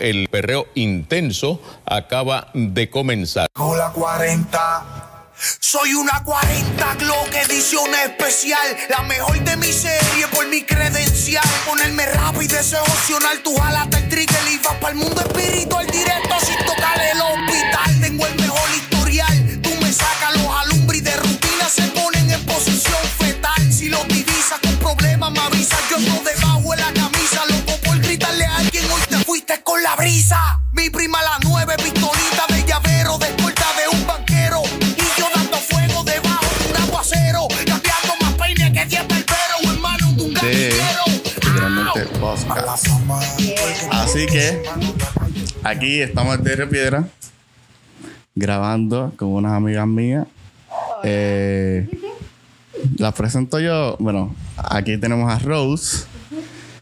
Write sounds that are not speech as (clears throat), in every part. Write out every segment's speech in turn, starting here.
el perreo intenso acaba de comenzar. Con la 40. Soy una 40 Glock edición especial. La mejor de mi serie por mi credencial. Ponerme rápido deseo opcional. Tú jalaste el trigger y vas para el mundo espiritual directo sin tocar el hospital. Tengo el mejor historial. Tú me sacas los alumbres de rutina se ponen en posición fetal. Si los divisas con problemas me avisas. Yo no debajo Con la brisa. Mi prima la nueve pistolita de llavero. De escolta de un banquero. Y yo dando fuego debajo de un aguacero. Cambiando más peine que 10 perperos. En manos de un de gatillero. literalmente podcast. Así que aquí estamos de Piedra grabando con unas amigas mías. Eh, las presento yo. Bueno, aquí tenemos a Rose.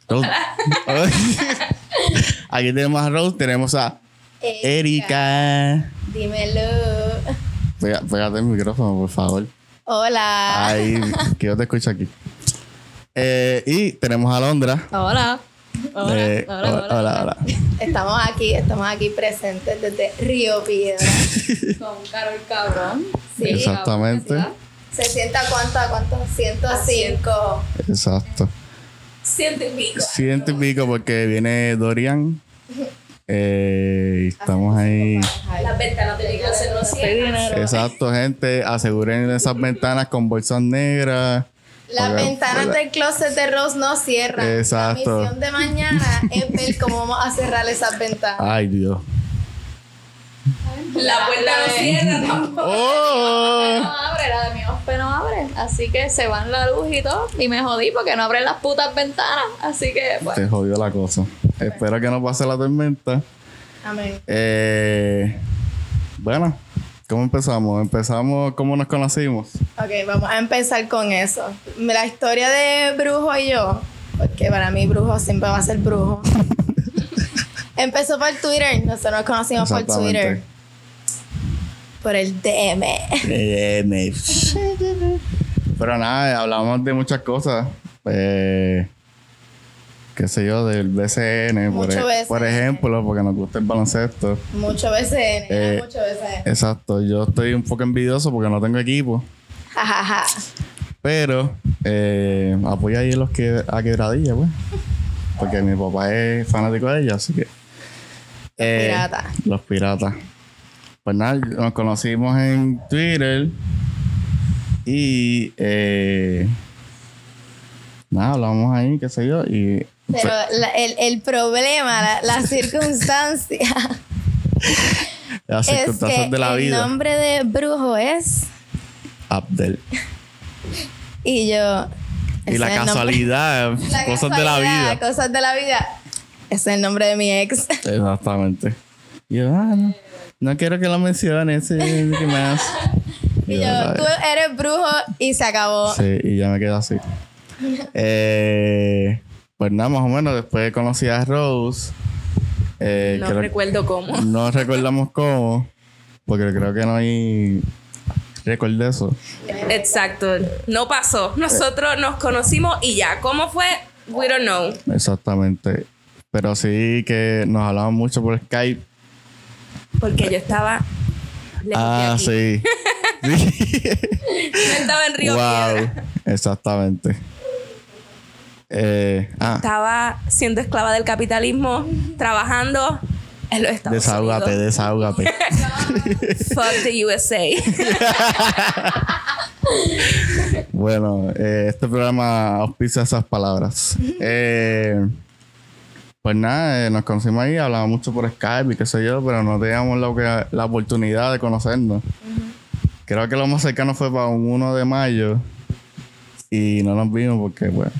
Rose. (laughs) aquí tenemos a Rose, tenemos a Erika. Dímelo. Pega- Pégate el micrófono, por favor. Hola. Ahí, que yo te escucho aquí. Eh, y tenemos a Londra. Hola. Eh, hola, hola, hola. Estamos aquí, estamos aquí presentes desde Río Piedra. (laughs) Con Carol Cabrón. Sí. Exactamente. ¿Se sienta cuánto a cuánto? 105. Exacto. Ciento y pico. Ciento y pico porque viene Dorian. Eh, estamos ahí. Las ventanas de casa no cierran. Exacto, gente. Aseguren esas ventanas con bolsas negras. Las ventanas del closet de Rose no cierran. Exacto. La misión de mañana es ver cómo vamos a cerrar esas ventanas. Ay, Dios. La puerta no cierra tampoco. ¡Oh! No abre, la de mi hospe no abre. Así que se van la luz y todo. Y me jodí porque no abren las putas ventanas. Así que, pues. Te jodió la cosa. Espero que no pase la tormenta. Amén. Eh, bueno, ¿cómo empezamos? Empezamos, ¿cómo nos conocimos? Ok, vamos a empezar con eso. La historia de Brujo y yo, porque para mí Brujo siempre va a ser Brujo. (laughs) Empezó por Twitter, nosotros nos conocimos por. Twitter. Por el DM. Me- Pero nada, hablamos de muchas cosas. Eh, qué sé yo, del BCN, por, BCN. por ejemplo, porque nos gusta el baloncesto. Mucho BCN, Eh, mucho BCN. Exacto, yo estoy un poco envidioso porque no tengo equipo. Jajaja. Pero eh, apoyo ahí a los que a quebradilla, pues. Porque mi papá es fanático de ella, así que. eh, piratas. Los piratas. Pues nada, nos conocimos en Twitter. Y eh, nada, hablamos ahí, qué sé yo. Y Pero la- el, el problema, la, la (laughs) circunstancia, las es circunstancias que de la el vida. nombre de Brujo es. Abdel. Y yo. Y la el casualidad, (laughs) La cosas de la vida. Cosas de la vida. Ese es el nombre de mi ex. Exactamente. Y yo, ah, no, no quiero que lo menciones, sí, ¿qué (laughs) más? Y yo, tú eres brujo y se acabó. Sí, y ya me quedo así. (laughs) Eh, pues nada, más o menos, después conocí a Rose. Eh, No creo- recuerdo cómo. (laughs) No recordamos cómo, porque creo que no hay récord de eso. Exacto. No pasó. Nosotros nos conocimos y ya. ¿Cómo fue? We don't know. Exactamente. Pero sí que nos hablamos mucho por Skype. Porque yo estaba. lejos de Ah, aquí. sí. (laughs) sí. No estaba en Río wow. Piedra. Exactamente. Eh, ah, Estaba siendo esclava del capitalismo, trabajando en los Estados desahógate, Unidos. desahógate. (laughs) Fuck the USA. (laughs) Bueno, eh, este programa auspicia esas palabras. Eh, pues nada, eh, nos conocimos ahí, hablábamos mucho por Skype y qué sé yo, pero no teníamos la, que- la oportunidad de conocernos. Creo que lo más cercano fue para un 1 de mayo y no nos vimos porque, bueno,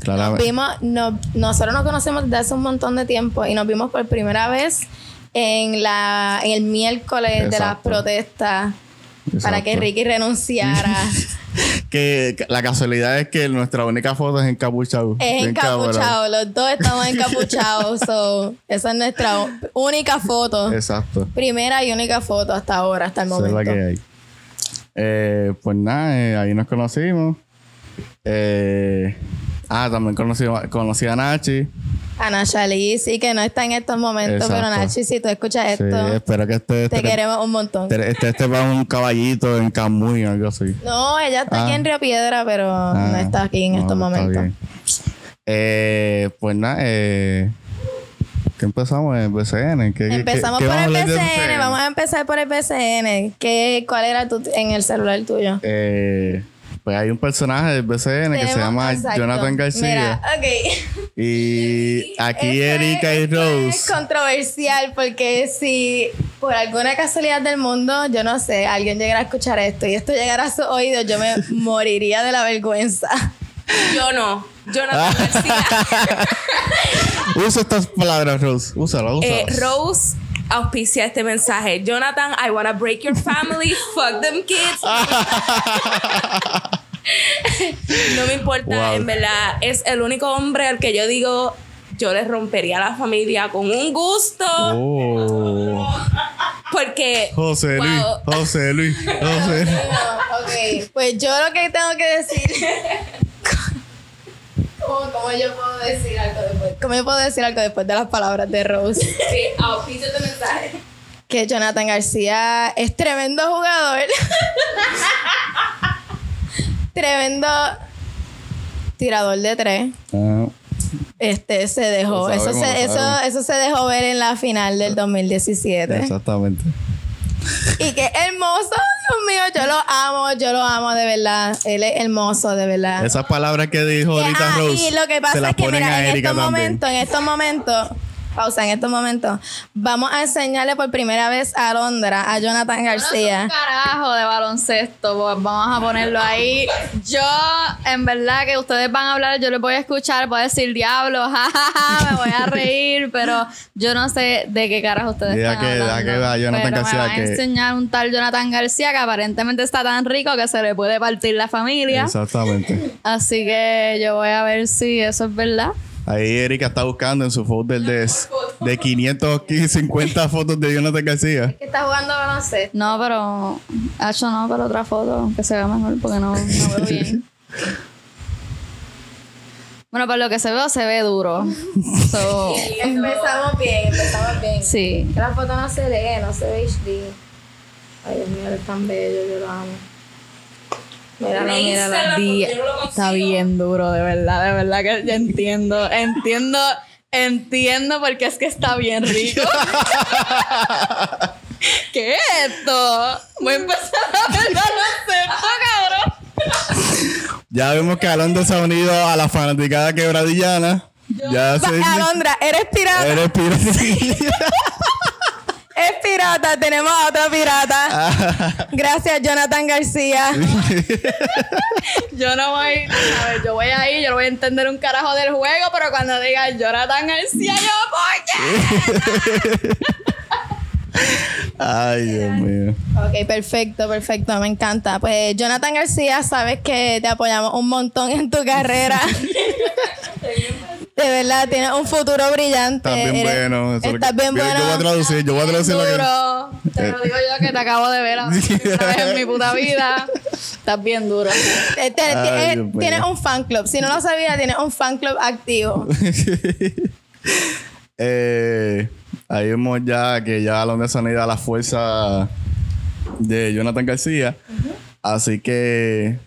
claramente. Vimos, no- nosotros nos conocemos desde hace un montón de tiempo y nos vimos por primera vez en la en el miércoles de las Exacto. para que. Ricky renunciara. (laughs) Que la casualidad es que nuestra única foto es encapuchado. es encapuchado, los dos estamos encapuchados. (laughs) so, esa es nuestra única foto. Exacto. Primera y única foto hasta ahora, hasta el Esa es la momento. que hay. Eh, pues nada, eh, ahí nos conocimos. Eh, Ah, también conocí, conocí a Nachi. Ana Shalí, sí, que no está en estos momentos, pero. Nachi, si tú escuchas Sí, esto, espero que este, te este, queremos un montón. este, este, este va un caballito en Camuy o algo así. No, ella está aquí Ah. en Río Piedra, pero no Ah, está aquí en no, estos momentos. Eh, pues nada, eh, ¿qué empezamos? El BCN. ¿Qué, Empezamos qué por el a del BCN, vamos a empezar por el BCN. ¿Qué, ¿Cuál era tu, en el celular tuyo? Eh, pues hay un personaje del BCN que se llama exacto. Jonathan García. Mira, ok. Y (laughs) aquí Erika y esto Es Rose. controversial porque si por alguna casualidad del mundo, yo no sé, alguien llegara a escuchar esto y esto llegara a sus oídos, yo me (laughs) moriría de la vergüenza. Yo no. Jonathan (laughs) García. Usa estas palabras, Rose. Úsala, úsala. Eh, Rose auspicia este mensaje. Jonathan, I wanna break your family. (laughs) Fuck them kids. (laughs) no me importa, Wow. en verdad. Es el único hombre al que yo digo, yo le rompería la familia con un gusto. Oh. Porque. José Luis, wow, José Luis, José (laughs) Luis. ok, pues yo lo que tengo que decir. ¿Cómo, cómo yo puedo decir algo después? ¿Cómo yo puedo decir algo después de las palabras de Rose? (laughs) Sí, auspicia este mensaje. que Jonathan García es tremendo jugador. (laughs) tremendo tirador de tres. Ah, Este se dejó. Eso sabemos, se, eso, eso se dejó ver en la final del 2017. exactamente. Y qué hermoso, Dios mío. Yo lo amo, yo lo amo de verdad. Él es hermoso, de verdad. Esas palabras que dijo ahorita Ah, Rose. y lo que pasa se las es que mira, en estos también. momentos, en estos momentos, pausa, en estos momentos, vamos a enseñarle por primera vez a Londra, a Jonathan García. Un carajo de baloncesto, pues vamos a ponerlo ahí. Yo, en verdad, que ustedes van a hablar, yo les voy a escuchar, voy a decir diablo, (laughs) jajaja, me voy a reír, pero yo no sé de qué carajo ustedes Deja están que- hablando. que vea Jonathan pero García me van a que- enseñar un tal Jonathan García que aparentemente está tan rico que se le puede partir la familia. Exactamente. Así que yo voy a ver si eso es verdad. Ahí Erika está buscando en su folder de, de 550 fotos de Jonathan García. que está jugando baloncesto. No, pero. Hacho no, pero otra foto que se vea mejor porque no, no veo (laughs) bien. Bueno, por lo que se ve, se ve duro. So, (laughs) Empezamos bien, empezamos bien. sí. La foto no se lee, no se ve HD. Ay, Dios mío, es tan bello, yo lo amo. Míralo, míralo. Instagram, Di- porque yo no lo está bien duro, de verdad, de verdad que yo entiendo, entiendo, entiendo porque es que está bien rico. (laughs) ¿Qué es esto? Voy a empezar a ver baloncesto, cabrón. Ya vemos que Alondra se ha unido a la fanaticada quebradillana. Ya se Alondra, eres pirata. Eres pirata. (laughs) Es pirata, tenemos a otro pirata. Gracias, Jonathan García. (laughs) Yo no voy, a ver, yo voy ahí, yo no voy a entender un carajo del juego, pero cuando diga Jonathan García, yo, ¿por qué? (laughs) Ay, Dios mío. Ok, perfecto, perfecto, me encanta. Pues Jonathan García, sabes que te apoyamos un montón en tu carrera. De verdad, tienes un futuro brillante. Estás bien Eres- bueno. eso Estás que- bien Mira, bueno. Yo voy a traducir, yo voy a traducir lo que. Duro. Te lo digo yo que te acabo de ver una (laughs) vez en mi puta vida. Estás bien duro. Te- Ay, tienes un fan club. Si no lo sabías, tienes un fan club activo. (laughs) Eh, ahí vemos ya que ya Alondra se han ido a la fuerza de Jonathan García. Así que.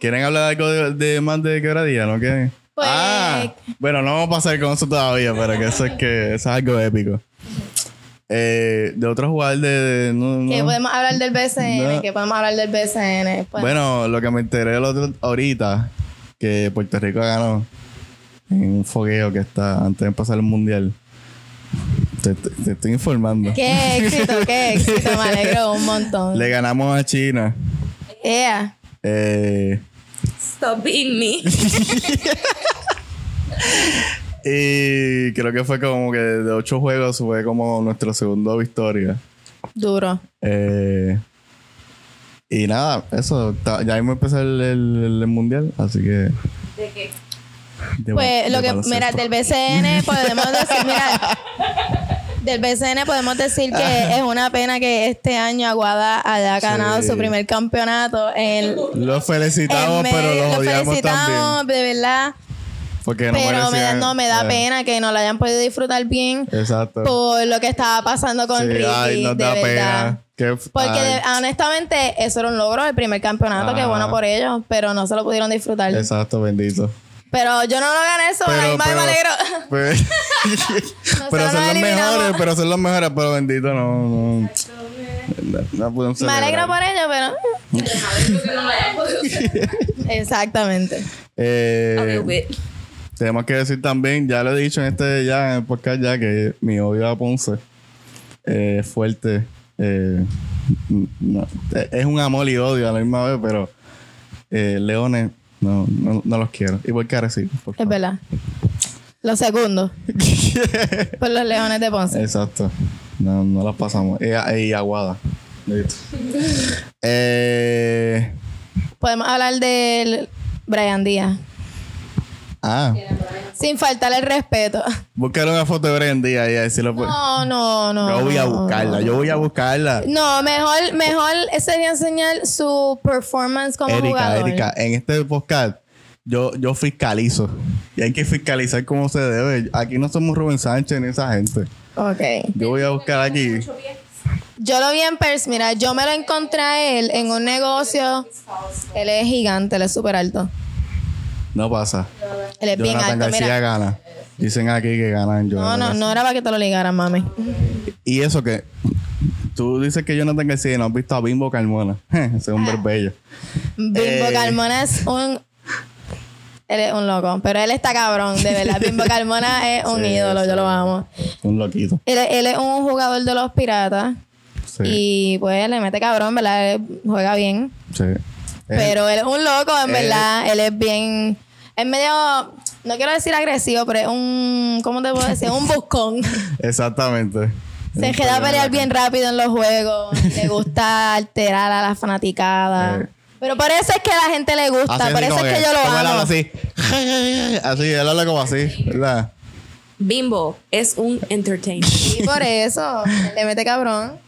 ¿Quieren hablar algo de, de más de quebradilla? ¿No quieren? Pues- Ah, bueno, no vamos a pasar con eso todavía, pero que eso es que eso es algo épico. Eh, de otro jugador de. de- no, no. Que podemos hablar del BCN, No. que podemos hablar del BCN. Pues, Bueno, lo que me enteré el otro, ahorita, que Puerto Rico ganó en un fogueo que está antes de empezar el mundial. Te, te- te estoy informando. Qué éxito, qué éxito. Me alegro un montón. Le ganamos a China. Yeah. Eh, Stop being me. (laughs) y creo que fue como que de ocho juegos fue como nuestra segunda victoria. Duro. Eh, y nada, eso. Ya mismo empezó el, el- el mundial, así que. ¿De qué? De Pues lo que, baloncesto. mira, del BCN podemos decir, mira, del BCN podemos decir que es una pena que este año Aguada haya ganado Sí. su primer campeonato en Los felicitamos, pero lo odiamos también. felicitamos, de verdad. Porque no pero me da, no me da eh, pena que no lo hayan podido disfrutar bien Exacto. por lo que estaba pasando con Sí, Ricky. ay, nos de da verdad. pena. Que- Porque de- honestamente eso era un logro, el primer campeonato, que Ajá. bueno por ellos, pero no se lo pudieron disfrutar. Exacto, bendito. Pero yo no lo gané eso, ay, me alegro. pues- (laughs) (laughs) pero son los mejores, pero son los mejores, pero bendito no. No, no, no Me alegro celebrar. por ellos, pero. (laughs) Exactamente. Eh. Tenemos que decir también, ya lo he dicho en este ya en el podcast ya que mi odio a Ponce eh, es fuerte. eh, no, eh, es un amor y odio a la misma vez, pero eh, Leones no, no, no los quiero. Igual que Arecibo, por Es favor. verdad. Lo segundo. (laughs) por los leones de Ponce. Exacto. No, no los pasamos. Y, y Aguada. Listo. (laughs) eh, Podemos hablar del Brian Díaz. Ah, Sin faltarle el respeto. buscar una foto de Brian Díaz y decirlo. No, no, no. yo voy a buscarla, yo voy a buscarla. No, mejor, mejor sería enseñar su performance como Erika, jugador. Erika, en este podcast yo, yo fiscalizo. Y hay que fiscalizar como se debe. Aquí no somos Rubén Sánchez ni esa gente. Ok. Yo voy a buscar aquí. Yo lo vi en Pers, mira, yo me lo encontré a él en un negocio. Él es gigante, él es súper alto. No pasa. Él es bien Jonathan alto, García mira. gana. Dicen aquí que ganan No, Jonathan no, García. no era para que te lo ligaran, mami. Y eso que tú dices que Jonathan García y no has visto a Bimbo Carmona. (laughs) Ese hombre es bello. Bimbo Eh. Carmona es un. Él es un loco, pero él está cabrón, de verdad. Bimbo (laughs) Carmona es un Sí, ídolo, sí. yo lo amo. Un loquito. Él, él es un jugador de los piratas Sí. y pues le mete cabrón, ¿verdad? Él juega bien. sí. Eh, Pero él es un loco, en eh. verdad. Él es bien. Es medio. No quiero decir agresivo, pero es un. ¿Cómo te puedo decir? Un buscón. (laughs) Exactamente. Se queda a pelear bien rápido en los juegos. Le gusta (laughs) alterar a la fanaticada. Eh. Pero por eso es que a la gente le gusta. Así, por eso es que yo lo como él amo. habla así. (laughs) Así, él habla como así, ¿verdad? Bimbo es un entertainer. Y por eso. Le mete cabrón.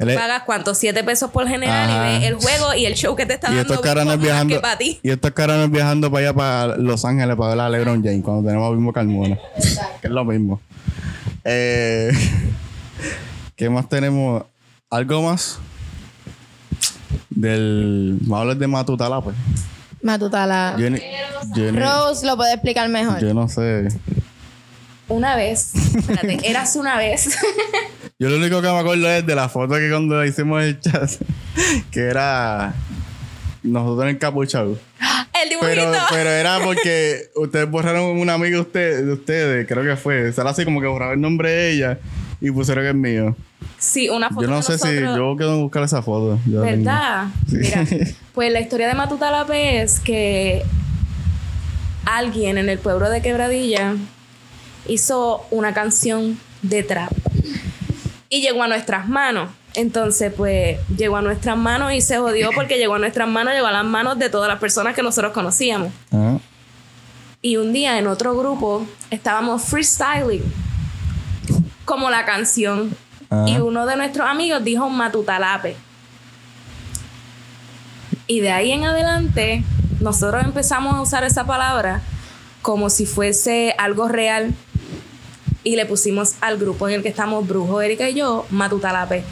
Él es- Pagas cuánto? Siete pesos por general Ajá. y ves el juego y el show que te está y dando. estos caranos viajando. que para ti. Y estos caranos viajando para allá, para Los Ángeles, para ver a LeBron James, cuando tenemos a Bimbo Carmona. Que es lo mismo. Eh, (laughs) ¿Qué más tenemos? ¿Algo más? Del. Vamos a hablar de Matutala, pues. Matutala. Yo, ni- yo, ni- Rose lo puede explicar mejor. yo no sé. Una vez. Espérate, (laughs) eras una vez. (laughs) Yo lo único que me acuerdo es de la foto que cuando hicimos el chat, (laughs) que era nosotros en Capuchao. el dibujito. Pero, pero era porque ustedes borraron una amiga de ustedes, de ustedes, creo que fue. Será así como que borraron el nombre de ella y pusieron que es mío. Sí, una foto Yo no sé si yo quiero buscar esa foto. Yo. ¿Verdad? Sí. Mira, (laughs) pues la historia de Matutalape es que alguien en el pueblo de Quebradilla hizo una canción de trap y llegó a nuestras manos. Entonces, pues llegó a nuestras manos y se jodió (clears throat) porque llegó a nuestras manos, llegó a las manos de todas las personas que nosotros conocíamos. Ah, Y un día en otro grupo estábamos freestyling como la canción. Ah. Y uno de nuestros amigos dijo Matutalape. Y de ahí en adelante, nosotros empezamos a usar esa palabra como si fuese algo real. Y le pusimos al grupo en el que estamos, Brujo, Erika y yo, Matutalape.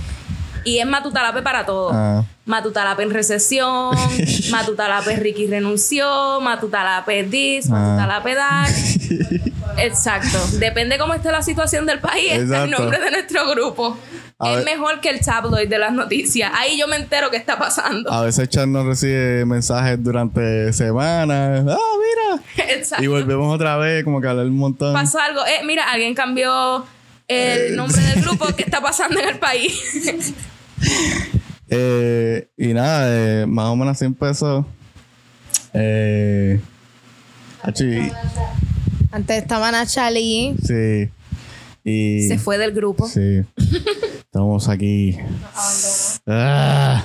Y es Matutalape para todo. Ah. Matutalape en recesión, (laughs) Matutalape Ricky renunció, Matutalape this, Ah. Matutalape that. (laughs) Exacto. Depende cómo esté la situación del país, está el nombre de nuestro grupo. A es ver. mejor que el tabloid de las noticias. Ahí yo me entero qué está pasando. A veces Chat nos recibe mensajes durante semanas. Ah, mira. (laughs) Exacto. Y volvemos otra vez, como que a hablar un montón. Pasó algo. Eh, mira, alguien cambió el nombre del grupo. ¿Qué está pasando en el país? Eh, y nada, eh, más o menos 100 pesos. Eh, Antes estaban a Charlie. sí. Y, Se fue del grupo. Sí. (laughs) Estamos aquí. Ah.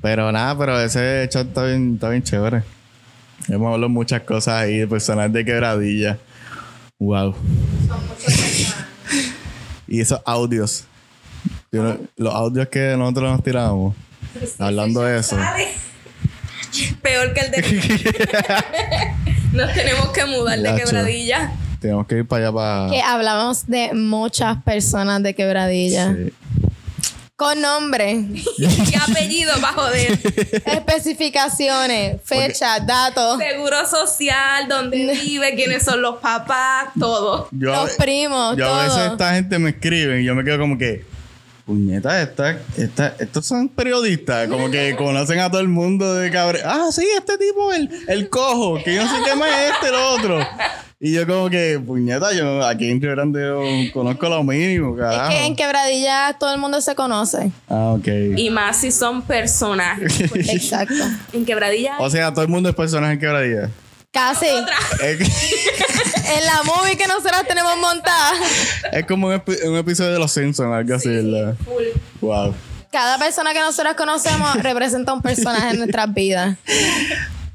Pero nada, pero ese chat está bien, está bien chévere. Hemos hablado muchas cosas ahí de personas de quebradilla. Wow. (laughs) y esos audios. No- los audios que nosotros nos tiramos. Hablando de eso. Peor que el de. (laughs) Nos tenemos que mudar de quebradilla. Tenemos que ir para allá para. Que hablamos de muchas personas de quebradilla. Sí. Con nombre, (laughs) ¿Qué apellido va a joder? (laughs) especificaciones, fecha, datos, Seguro social, dónde (laughs) vive, quiénes son los papás, todo. Yo, los primos, yo a veces esta gente me escribe y yo me quedo como que. Puñeta, esta, esta, estos son periodistas, como que conocen a todo el mundo de cabre. Ah, sí, este tipo, el, el cojo, que yo no sé qué más es este, el otro. Y yo como que, puñeta, yo aquí en Río Grande yo conozco lo mínimo, Es carajo. que en quebradilla todo el mundo se conoce. Ah, ok. Y más si son personajes. (laughs) Exacto. En quebradilla. O sea, todo el mundo es personaje en quebradilla. Casi. Es, (laughs) En la movie que nosotros tenemos montada, es como un, un episodio de Los Simpsons, algo así, ¿verdad? Wow. cada persona que nosotros conocemos representa un personaje en nuestras vidas.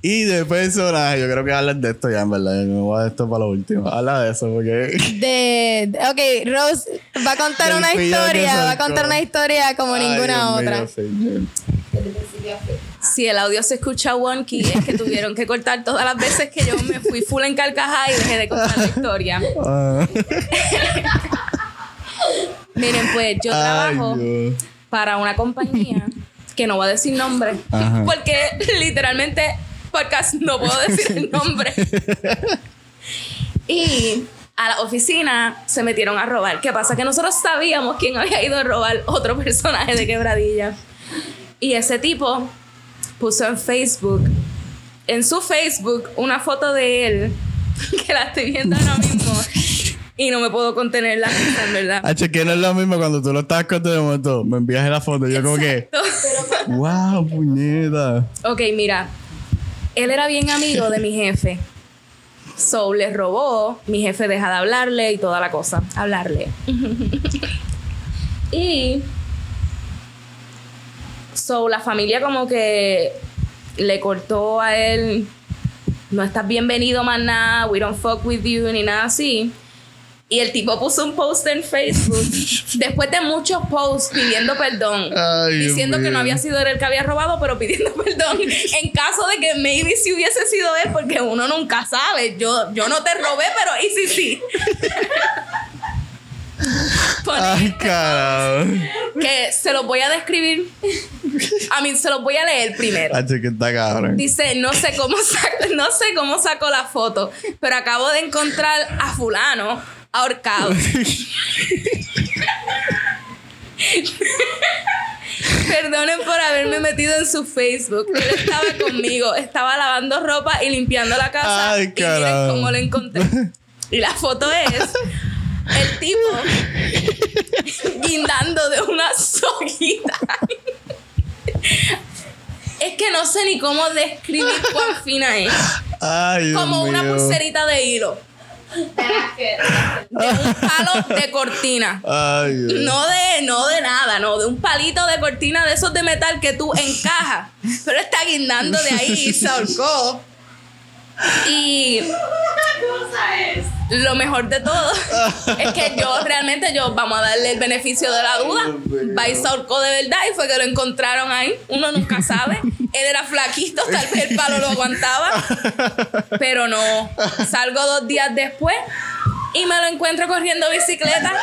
Y de personaje, yo creo que hablas de esto ya, en verdad. Yo me voy a dar esto para lo último. Habla de eso, porque. De, ok, Rose va a contar una historia, va a contar una historia como Ay, ninguna Dios otra. mío. Si el audio se escucha wonky, es que tuvieron que cortar todas las veces que yo me fui full en carcajada y dejé de contar la historia. Ah. Miren, pues yo trabajo para una compañía que no voy a decir nombre, Ajá. porque literalmente podcast no puedo (laughs) decir el nombre. y a la oficina se metieron a robar. ¿Qué pasa? Que nosotros sabíamos quién había ido a robar otro personaje de quebradilla. Y ese tipo puso en Facebook, en su Facebook, una foto de él, (laughs) que la estoy viendo ahora mismo. Y no me puedo contener la risa, en verdad. H, que no es lo mismo cuando tú lo estás contando de momento. Me envías la foto. y Yo, como que. ¡Wow, puñeta! Ok, mira. Él era bien amigo de mi jefe. So le robó. Mi jefe deja de hablarle y toda la cosa. Hablarle. (laughs) y. So la familia como que le cortó a él. No estás bienvenido más nada. We don't fuck with you. Ni nada así. Y el tipo puso un post en Facebook (laughs) después de muchos posts pidiendo perdón, Ay, diciendo que no había sido él el que había robado, pero pidiendo (laughs) perdón en caso de que maybe si hubiese sido él, porque uno nunca sabe. Yo, yo no te robé, pero y sí, sí. (laughs) ¡Ay, que se los voy a describir. A mí se los voy a leer primero. Dice, no sé cómo sac- no sé cómo sacó la foto, pero acabo de encontrar a fulano ahorcado. (laughs) Perdonen por haberme metido en su Facebook. Él estaba conmigo, estaba lavando ropa y limpiando la casa. Ay, y miren cómo lo encontré. Y la foto es el tipo guindando de una soguita. Es que no sé ni cómo describir cuán fina es. ¡Ay, Dios Como una mío. pulserita de hilo. De un palo de cortina. ¡Ay, Dios. No de, no de nada, no, de un palito de cortina de esos de metal que tú encajas. Pero está guindando de ahí y se ahorcó. Y lo mejor de todo (laughs) es que yo realmente yo vamos a darle el beneficio de la duda. Va y ahorcó de verdad y fue que lo encontraron ahí. Uno nunca sabe. (laughs) Él era flaquito, tal vez el palo lo aguantaba. Pero no. Salgo dos días después y me lo encuentro corriendo bicicleta.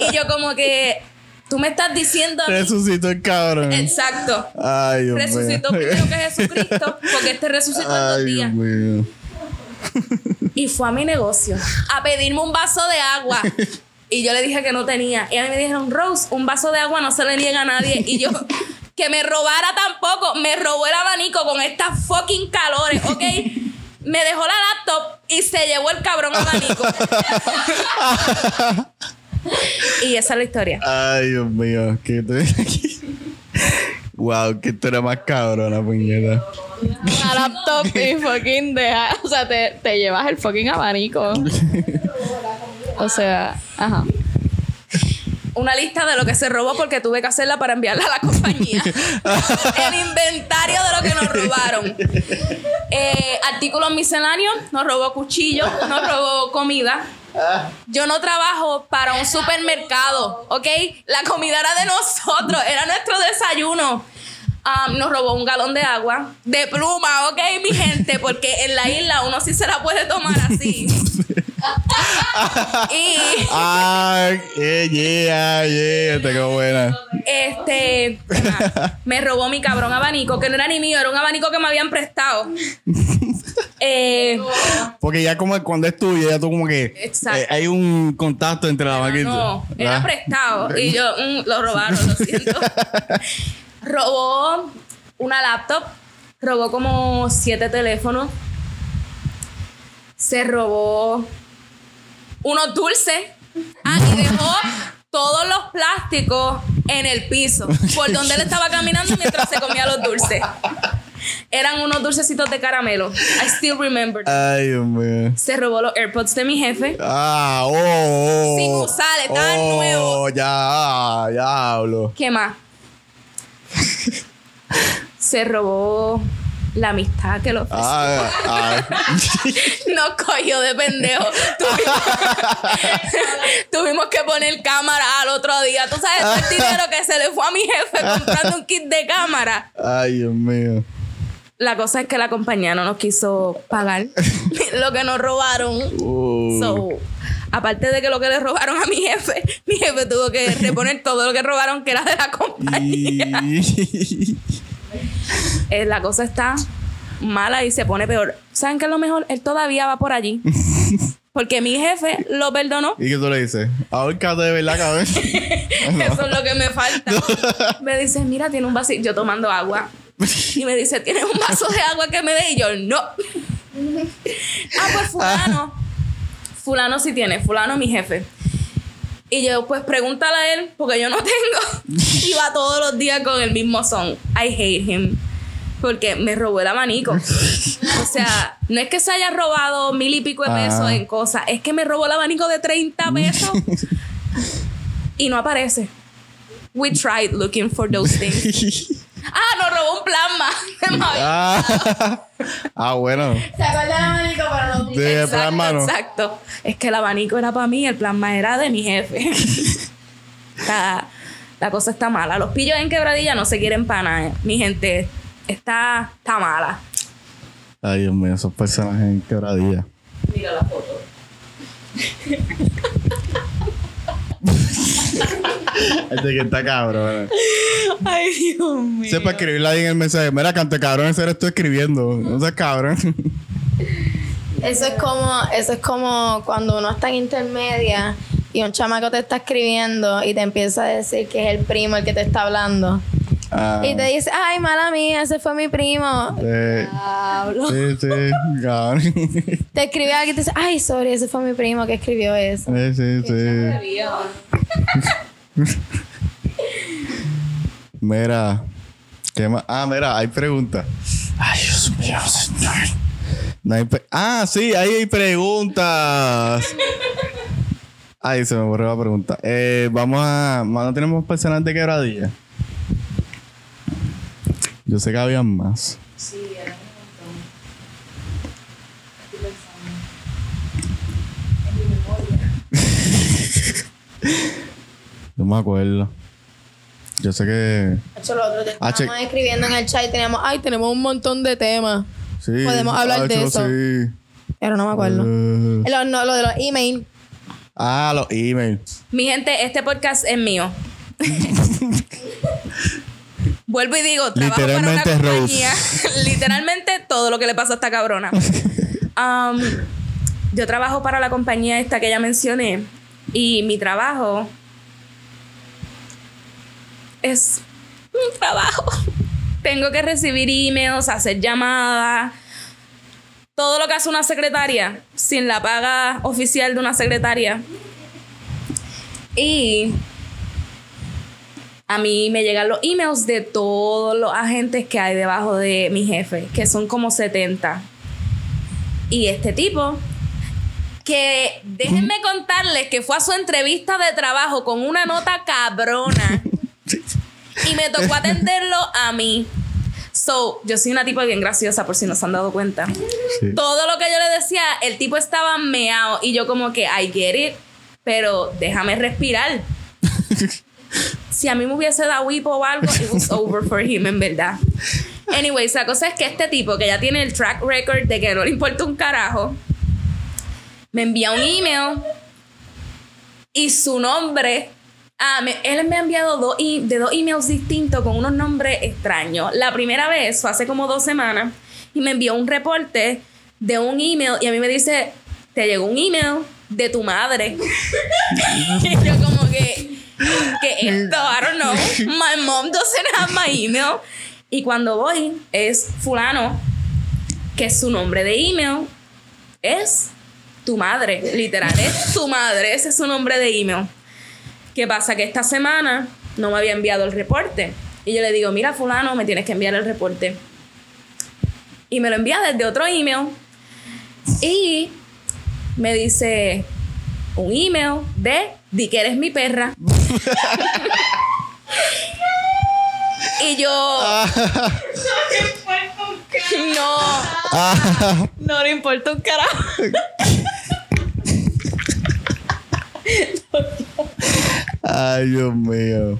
Y yo como que tú me estás diciendo a mí- Resucitó el cabrón. Exacto. Ay, Dios Resucitó mío. primero que Jesucristo, porque este resucitó en dos Ay, Dios días. mío. Y fue a mi negocio a pedirme un vaso de agua. (laughs) Y yo le dije que no tenía. Y a mí me dijeron, Rose, un vaso de agua no se le niega a nadie. Y yo, (laughs) que me robara tampoco. Me robó el abanico con estas fucking calores, ¿ok? (laughs) Me dejó la laptop y se llevó el cabrón abanico. y esa es la historia. Ay, Dios mío. ¿Qué te aquí? Wow, qué historia más cabrona, puñeta. Una laptop y (laughs) fucking deja. O sea, te, te llevas el fucking abanico. O sea, ajá. una lista de lo que se robó porque tuve que hacerla para enviarla a la compañía. (laughs) El inventario de lo que nos robaron. Eh, artículos misceláneos, nos robó cuchillos, nos robó comida. Yo no trabajo para un supermercado, ¿ok? La comida era de nosotros, era nuestro desayuno. Um, nos robó un galón de agua de pluma, ok, mi gente, porque en la isla uno sí se la puede tomar así. (laughs) y Ay, yeah, yeah, yeah, te quedó buena. este me robó mi cabrón abanico, que no era ni mío, era un abanico que me habían prestado. Eh, Porque ya como cuando es tuyo, ya tú como que Exacto. eh, hay un contacto entre la máquina. no, era Ah. prestado. Y yo, mm, lo robaron, lo siento. (laughs) robó una laptop, robó como siete teléfonos, se robó unos dulces. Ah, y dejó todos los plásticos en el piso, por donde él estaba caminando mientras se comía los dulces. Eran unos dulcecitos de caramelo. I still remember. Ay, Dios mío. Se robó los AirPods de mi jefe. Ah, oh, oh. Sin usar, estaban oh, nuevos. ya, ya hablo. ¿Qué más? Se robó la amistad que lo ofreció. Ah, ah. (laughs) Nos cogió de pendejo. Tuvimos, tuvimos que poner cámara al otro día. Tú sabes el dinero que se le fue a mi jefe comprando un kit de cámara. Ay, Dios mío. La cosa es que la compañía no nos quiso pagar (laughs) lo que nos robaron. Uh. So, aparte de que lo que le robaron a mi jefe, (laughs) mi jefe tuvo que (laughs) reponer todo lo que robaron que era de la compañía. (laughs) Eh, la cosa está mala y se pone peor. ¿Saben qué es lo mejor? Él todavía va por allí. Porque mi jefe lo perdonó. ¿Y qué tú le dices? Ahorcate de verdad, cabrón. Eso es lo que me falta. Me dice, mira, tiene un vasito. Yo tomando agua. Y me dice, ¿tienes un vaso de agua que me dé? Y yo, no. ah, pues fulano. Fulano sí tiene. Fulano mi jefe. Y yo, pues pregúntale a él, porque yo no (laughs) tengo. Y va todos los días con el mismo son. I hate him. Porque me robó el abanico. O sea, no es que se haya robado mil y pico de pesos Ah. en cosas, es que me robó el abanico de 30 pesos y no aparece. We tried looking for those things. (laughs) Ah, nos robó un plasma. (laughs) Ah, (laughs) ah, bueno. ¿Se acuerdan del abanico? Pero no. De exacto, plasma, ¿no? exacto. Es que el abanico era para mí, el plasma era de mi jefe. (laughs) la, la cosa está mala. Los pillos en quebradilla no se quieren para nada. Mi gente está, está mala. Ay, Dios mío, esos personajes en quebradilla. Mira la foto. Este que está cabrón. Ay, Dios mío. Sepa escribirle ahí en el mensaje. Mira, cante cabrón, ese eres tú escribiendo. No seas cabrón. Eso es como, eso es como cuando uno está en intermedia y un chamaco te está escribiendo y te empieza a decir que es el primo el que te está hablando. Ah, Y te dice, ay, mala mía, ese fue mi primo. eh, sí, sí, cabrón. Te escribe alguien y te dice, ay, sorry, ese fue mi primo que escribió eso. Sí, sí, sí. (laughs) Mira. ¿Qué más? Ah, mira, hay preguntas. Ay, Dios mío, señor. No hay pre- ah, sí, ahí hay preguntas. Ay, se me borró la pregunta. Eh, vamos a. ¿No tenemos personas de quebradilla? Yo sé que habían más. No me acuerdo. Yo sé que. De hecho, los otros días Ah, estábamos escribiendo en el chat y teníamos, ay, tenemos un montón de temas. Sí. Podemos hablar de Hacho, eso. Sí. Pero no me acuerdo. Eh, Lo, no, lo de los emails. ah, los emails. Mi gente, este podcast es mío. (laughs) Vuelvo y digo, trabajo para una Literalmente compañía. (laughs) Literalmente todo lo que le pasa a esta cabrona. (laughs) Um, yo trabajo para la compañía esta que ya mencioné y mi trabajo es un trabajo. Tengo que recibir emails, hacer llamadas, todo lo que hace una secretaria sin la paga oficial de una secretaria. Y a mí me llegan los emails de todos los agentes que hay debajo de mi jefe, que son como 70. Y este tipo, que déjenme contarles que fue a su entrevista de trabajo con una nota cabrona (laughs) y me tocó atenderlo a mí. So, yo soy una tipa bien graciosa, por si no se han dado cuenta. Sí. Todo lo que yo le decía, el tipo estaba meado y yo como que, I get it, pero déjame respirar. (laughs) si a mí me hubiese dado hipo o algo, it was over for him, en verdad. Anyways, la cosa es que este tipo, que ya tiene el track record de que no le importa un carajo, me envía un email y su nombre. Ah, me- él me ha enviado dos de dos emails distintos con unos nombres extraños. La primera vez fue hace como dos semanas y me envió un reporte de un email y a mí me dice: Te llegó un email de tu madre. (laughs) y yo, como que, que esto, I don't know. My mom doesn't have my email. Y cuando voy, es Fulano, que su nombre de email es tu madre, literal, es tu madre, ese es su nombre de email. ¿Qué pasa? Que esta semana no me había enviado el reporte. Y yo le digo, mira, fulano, me tienes que enviar el reporte. Y me lo envía desde otro email. Y me dice un email de di que eres mi perra. (laughs) y yo... (laughs) no. (laughs) No le importa un carajo. Ay, Dios mío.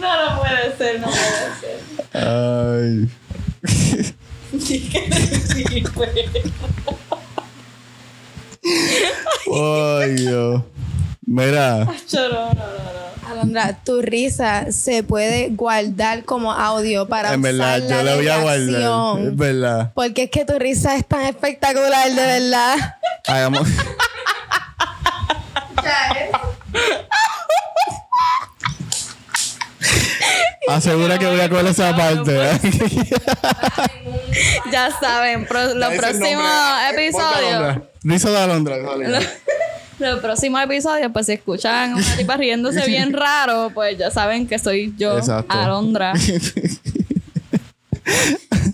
No, no puede ser, no puede ser. Ay. Ay, Dios. Mira. Alondra, tu risa se puede guardar como audio para en verdad, usarla yo la de voy a guardar. Es verdad. Porque es que tu risa es tan espectacular, de verdad. Hagamos. (laughs) Asegura que voy a coger esa parte. Ya (laughs) saben, pro- los próximos episodios. Risa de Alondra. (laughs) sale. Los próximos episodios, pues si escuchan una tipa riéndose bien (laughs) raro, pues ya saben que soy yo, Exacto. Alondra. (laughs)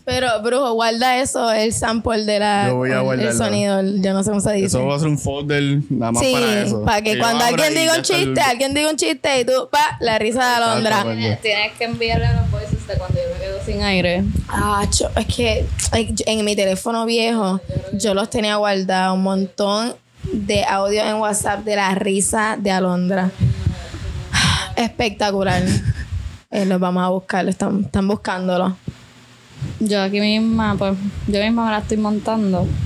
Pero, brujo, guarda eso, el sample de la. Yo voy a el- el sonido, el- yo no sé cómo se dice. Eso va a ser un folder nada más sí, para eso. que yo cuando alguien diga un el- chiste, alguien diga un chiste y tú, pa, la risa de Alondra. Exactamente. Tienes que enviarle los voices de cuando yo sin aire. Ah, cho- es que yo- en mi teléfono viejo yo los tenía guardados un montón de audio en WhatsApp de la risa de Alondra. (sighs) Espectacular. (laughs) Eh, los vamos a buscar, están, están buscándolo. Yo aquí misma, pues, yo misma me la estoy montando. (gasps)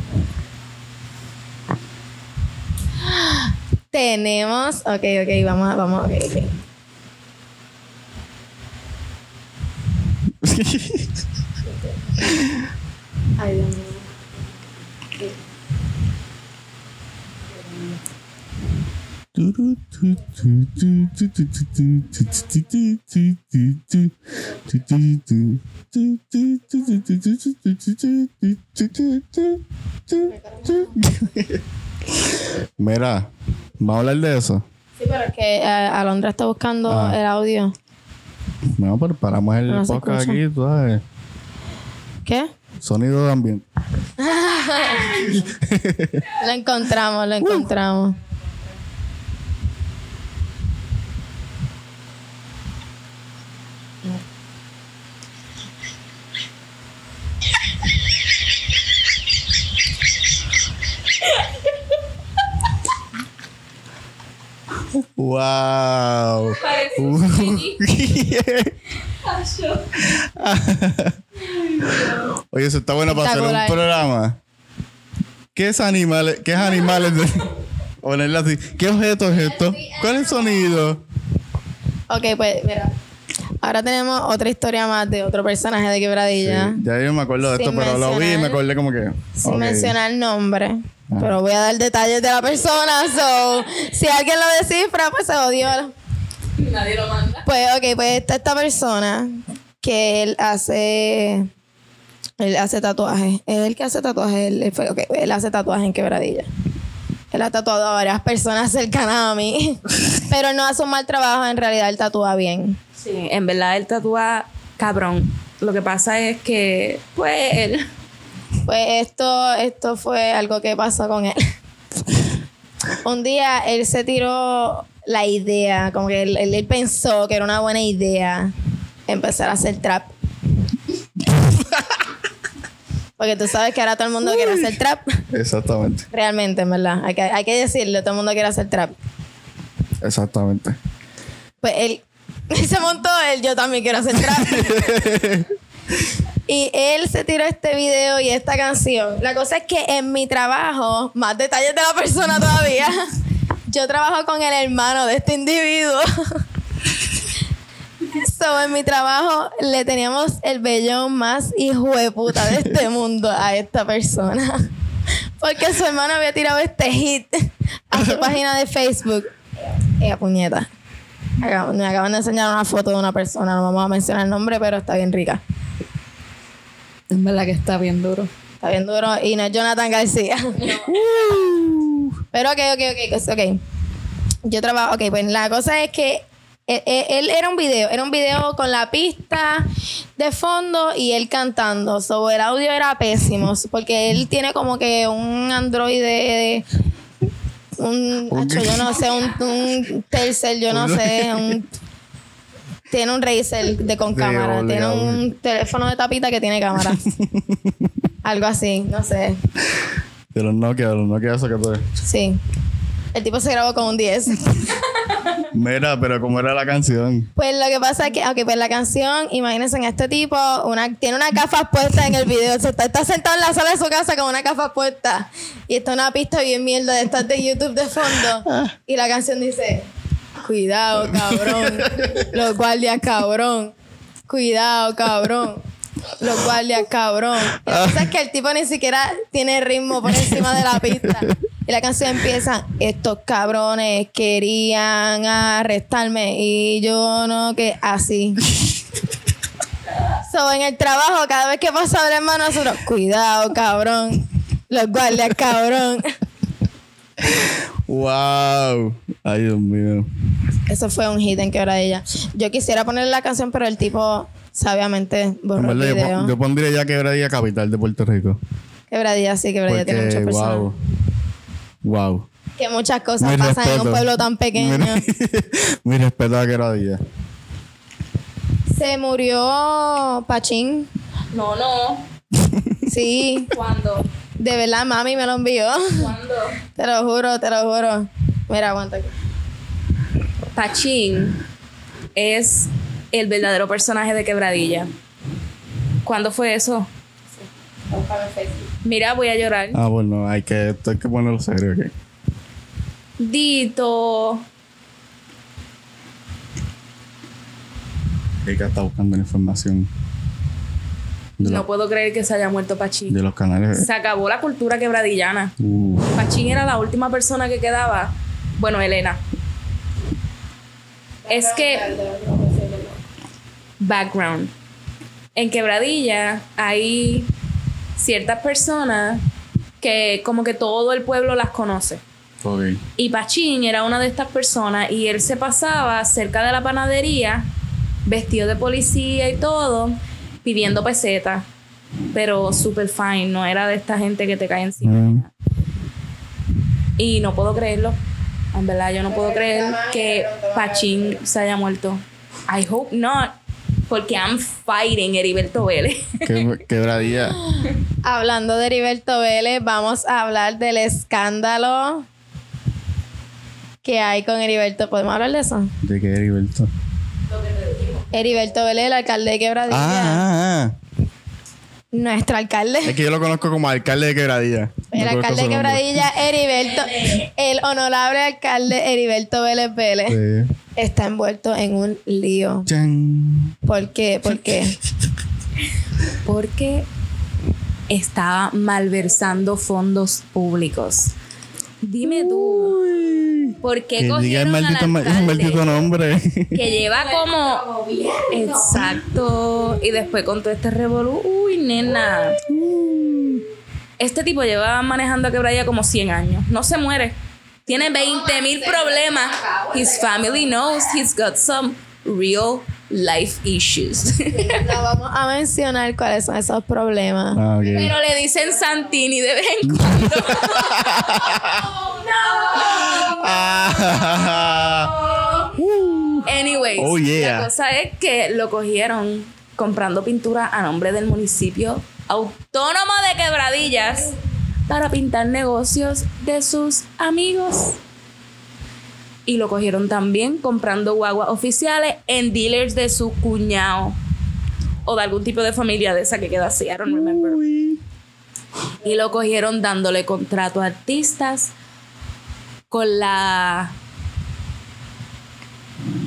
Tenemos, ok, ok, vamos, vamos, ok, ok. Ay, Dios mío. Mira, vamos a hablar de eso. Sí, pero es que eh, Alondra está buscando Ah. el audio. No, pero paramos el No se podcast escucha. aquí, tú sabes. ¿Qué? Sonido de ambiente. (laughs) Lo encontramos, lo encontramos. Wow. (laughs) Oye, eso está bueno para hacer un programa. ¿Qué es animales? ¿Qué es animales? De... (laughs) Ponerlo así. ¿Qué objeto es esto? ¿Cuál es el sonido? Ok, pues mira. Ahora tenemos otra historia más de otro personaje de Quebradilla. Sí, ya yo me acuerdo de esto, pero lo vi y me acordé como que. Sin ok. mencionar nombre. Ah. Pero voy a dar detalles de la persona. So, si alguien lo descifra, pues se odió. Nadie lo manda. Pues, ok, pues está esta persona que él hace. Él hace tatuajes. Es el que hace tatuajes. Él, él fue- ok, él hace tatuajes en quebradilla. Él ha tatuado a varias personas cercanas a mí. (laughs) Pero no hace un mal trabajo, en realidad él tatúa bien. Sí, en verdad él tatúa cabrón. Lo que pasa es que, pues, él. Pues esto, esto fue algo que pasó con él. (laughs) Un día él se tiró la idea, como que él, pensó que era una buena idea empezar a hacer trap. Porque tú sabes que ahora todo el mundo quiere hacer trap. Exactamente. Realmente, en verdad. Hay que, hay que decirlo, todo el mundo quiere hacer trap. Exactamente. Pues él, (laughs) él se montó él, yo también quiero hacer trap. (laughs) y él se tiró este video y esta canción. La cosa es que en mi trabajo, más detalles de la persona (laughs) todavía, yo trabajo con el hermano de este individuo. (laughs) So, en mi trabajo le teníamos el vellón más hijo de puta de este (laughs) mundo a esta persona. Porque su hermano había tirado este hit a su página de Facebook. Ella puñeta. Me acaban de enseñar una foto de una persona, no vamos a mencionar el nombre, pero está bien rica. En verdad que está bien duro. Está bien duro y no es Jonathan García. (laughs) (laughs) Pero ok, ok, ok, ok. Yo trabajo, ok, pues la cosa es que él, él- él era un video, era un video con la pista de fondo y él cantando. So, el audio era pésimo porque él tiene como que un androide de un, acho, yo no sé, un, un (laughs) Telcel, yo no sé, un tiene un Razer de con cámara, tiene un teléfono de tapita que tiene cámara. (laughs) Algo así, no sé. De los Nokia, de los Nokia, eso que tú Sí. El tipo se grabó con un 10. (laughs) Mira, pero ¿cómo era la canción? Pues lo que pasa es que, ok, pues la canción, imagínense en este tipo, una, tiene una gafas puesta en el video. Se está, está sentado en la sala de su casa con una gafa puesta. Y está una pista bien mierda de estas de YouTube de fondo. Y la canción dice: Cuidado, cabrón. (laughs) Los guardias, cabrón. Cuidado, cabrón. Los guardias, cabrón. Y la cosa es que el tipo ni siquiera tiene ritmo por encima de la pista. Y la canción empieza, estos cabrones querían arrestarme y yo no que así. So, en el trabajo, cada vez que pasa el hermano, nosotros, cuidado, cabrón. Los guardias, cabrón. ¡Wow! Ay, Dios mío. Eso fue un hit en quebradilla. Yo quisiera ponerle la canción, pero el tipo sabiamente En borró el verdad, yo, video. pon- yo pondría ya quebradilla capital de Puerto Rico. Quebradilla, sí, quebradilla tiene muchas Porque, personas. wow. Wow. Que muchas cosas Mi pasan en un pueblo tan pequeño. Mi, (laughs) mi respeto a quebradilla. Se murió Pachín. No, no. (laughs) Sí, ¿Cuándo? de verdad, mami me lo envió. ¿Cuándo? (laughs) Te lo juro, te lo juro. Mira, aguanta aquí. Pachín es el verdadero personaje de Quebradilla. ¿Cuándo fue eso? Mira, voy a llorar. Ah, bueno, hay que, hay que ponerlo serio aquí. Dito. Erika está buscando la información No los- puedo creer que se haya muerto Pachín. de los canales. Se acabó la cultura quebradillana. Uf. Pachín era la última persona que quedaba. Bueno, Elena. Es que. Background. En Quebradilla hay ciertas personas que como que todo el pueblo las conoce. Y Pachín era una de estas personas y él se pasaba cerca de la panadería, vestido de policía y todo, pidiendo pesetas. Pero super fine, no era de esta gente que te cae encima. Mm. Y no puedo creerlo. En verdad, yo no puedo creer que Pachín se haya muerto. I hope not. Porque I'm fighting Heriberto Vélez. Que- quebradilla. Hablando de Heriberto Vélez, vamos a hablar del escándalo que hay con Heriberto. ¿Podemos hablar de eso? ¿De qué Heriberto? Heriberto Vélez, el alcalde de Quebradilla. Ah, ah, Nuestro alcalde. Es que yo lo conozco como alcalde de quebradilla. El No alcalde de. Quebradilla, Heriberto, el honorable alcalde Heriberto Vélez Vélez, Sí. está envuelto en un lío. Chan. ¿Por qué? ¿Por qué? Porque estaba malversando fondos públicos. Dime tú, ¿por qué Que diga el cogieron maldito, (laughs) al alcalde maldito nombre. que lleva como... Exacto. Y después con todo este revolú... Uy, nena. Este tipo lleva manejando a Quebradilla como 100 años. No se muere. Tiene 20 mil problemas. His family knows he's got some real life issues. No (laughs) vamos a mencionar cuáles son esos problemas. Ah. Pero le dicen Santini de vez en (laughs) cuando. (laughs) Ah. Anyways, Oh, yeah. la cosa es que lo cogieron comprando pintura a nombre del municipio autónomo de Quebradillas para pintar negocios de sus amigos. Y lo cogieron también comprando guaguas oficiales en dealers de su cuñado. O de algún tipo de familia de esa que queda así, I don't remember. Y lo cogieron dándole contrato a artistas con la.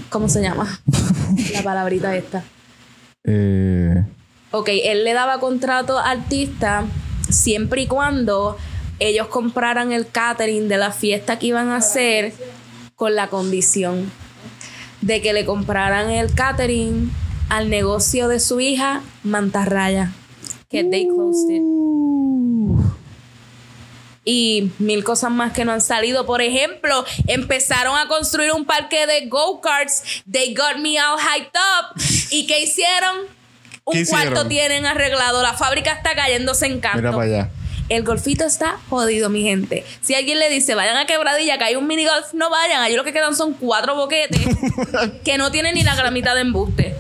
¿Cómo se llama? (laughs) la palabrita esta. Eh, Ok, él le daba contrato a artistas siempre y cuando ellos compraran el catering de la fiesta que iban a hacer con la condición de que le compraran el catering al negocio de su hija Mantarraya, que they closed it. Y mil cosas más que no han salido. Por ejemplo, empezaron a construir un parque de go-karts. They got me all hyped up. ¿Y qué hicieron? Un cuarto tienen arreglado. La fábrica está cayéndose en canto. mira para allá. El golfito está jodido, mi gente. Si alguien le dice, vayan a Quebradilla, que hay un mini golf, no vayan. Allí lo que quedan son cuatro boquetes (laughs) que no tienen ni la gramita de embuste.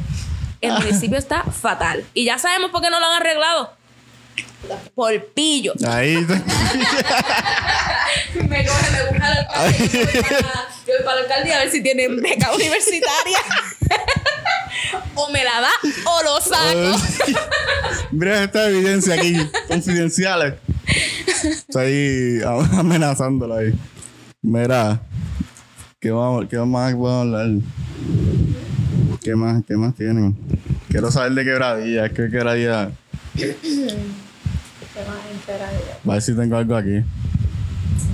El municipio está fatal. Y ya sabemos por qué no lo han arreglado. Por pillo. Ahí. (laughs) Me coge, me busca la alcaldía. Yo voy para- la alcaldía a ver si tienen beca universitaria. (laughs) o me la da o lo saco. Mira esta evidencia aquí, confidenciales. Está ahí (laughs) a- amenazándola ahí. Mira, ¿qué, vamos, ¿qué más puedo hablar? ¿Qué más, qué más tienen? Quiero saber de quebradilla, es que quebradilla. A ver si tengo algo aquí.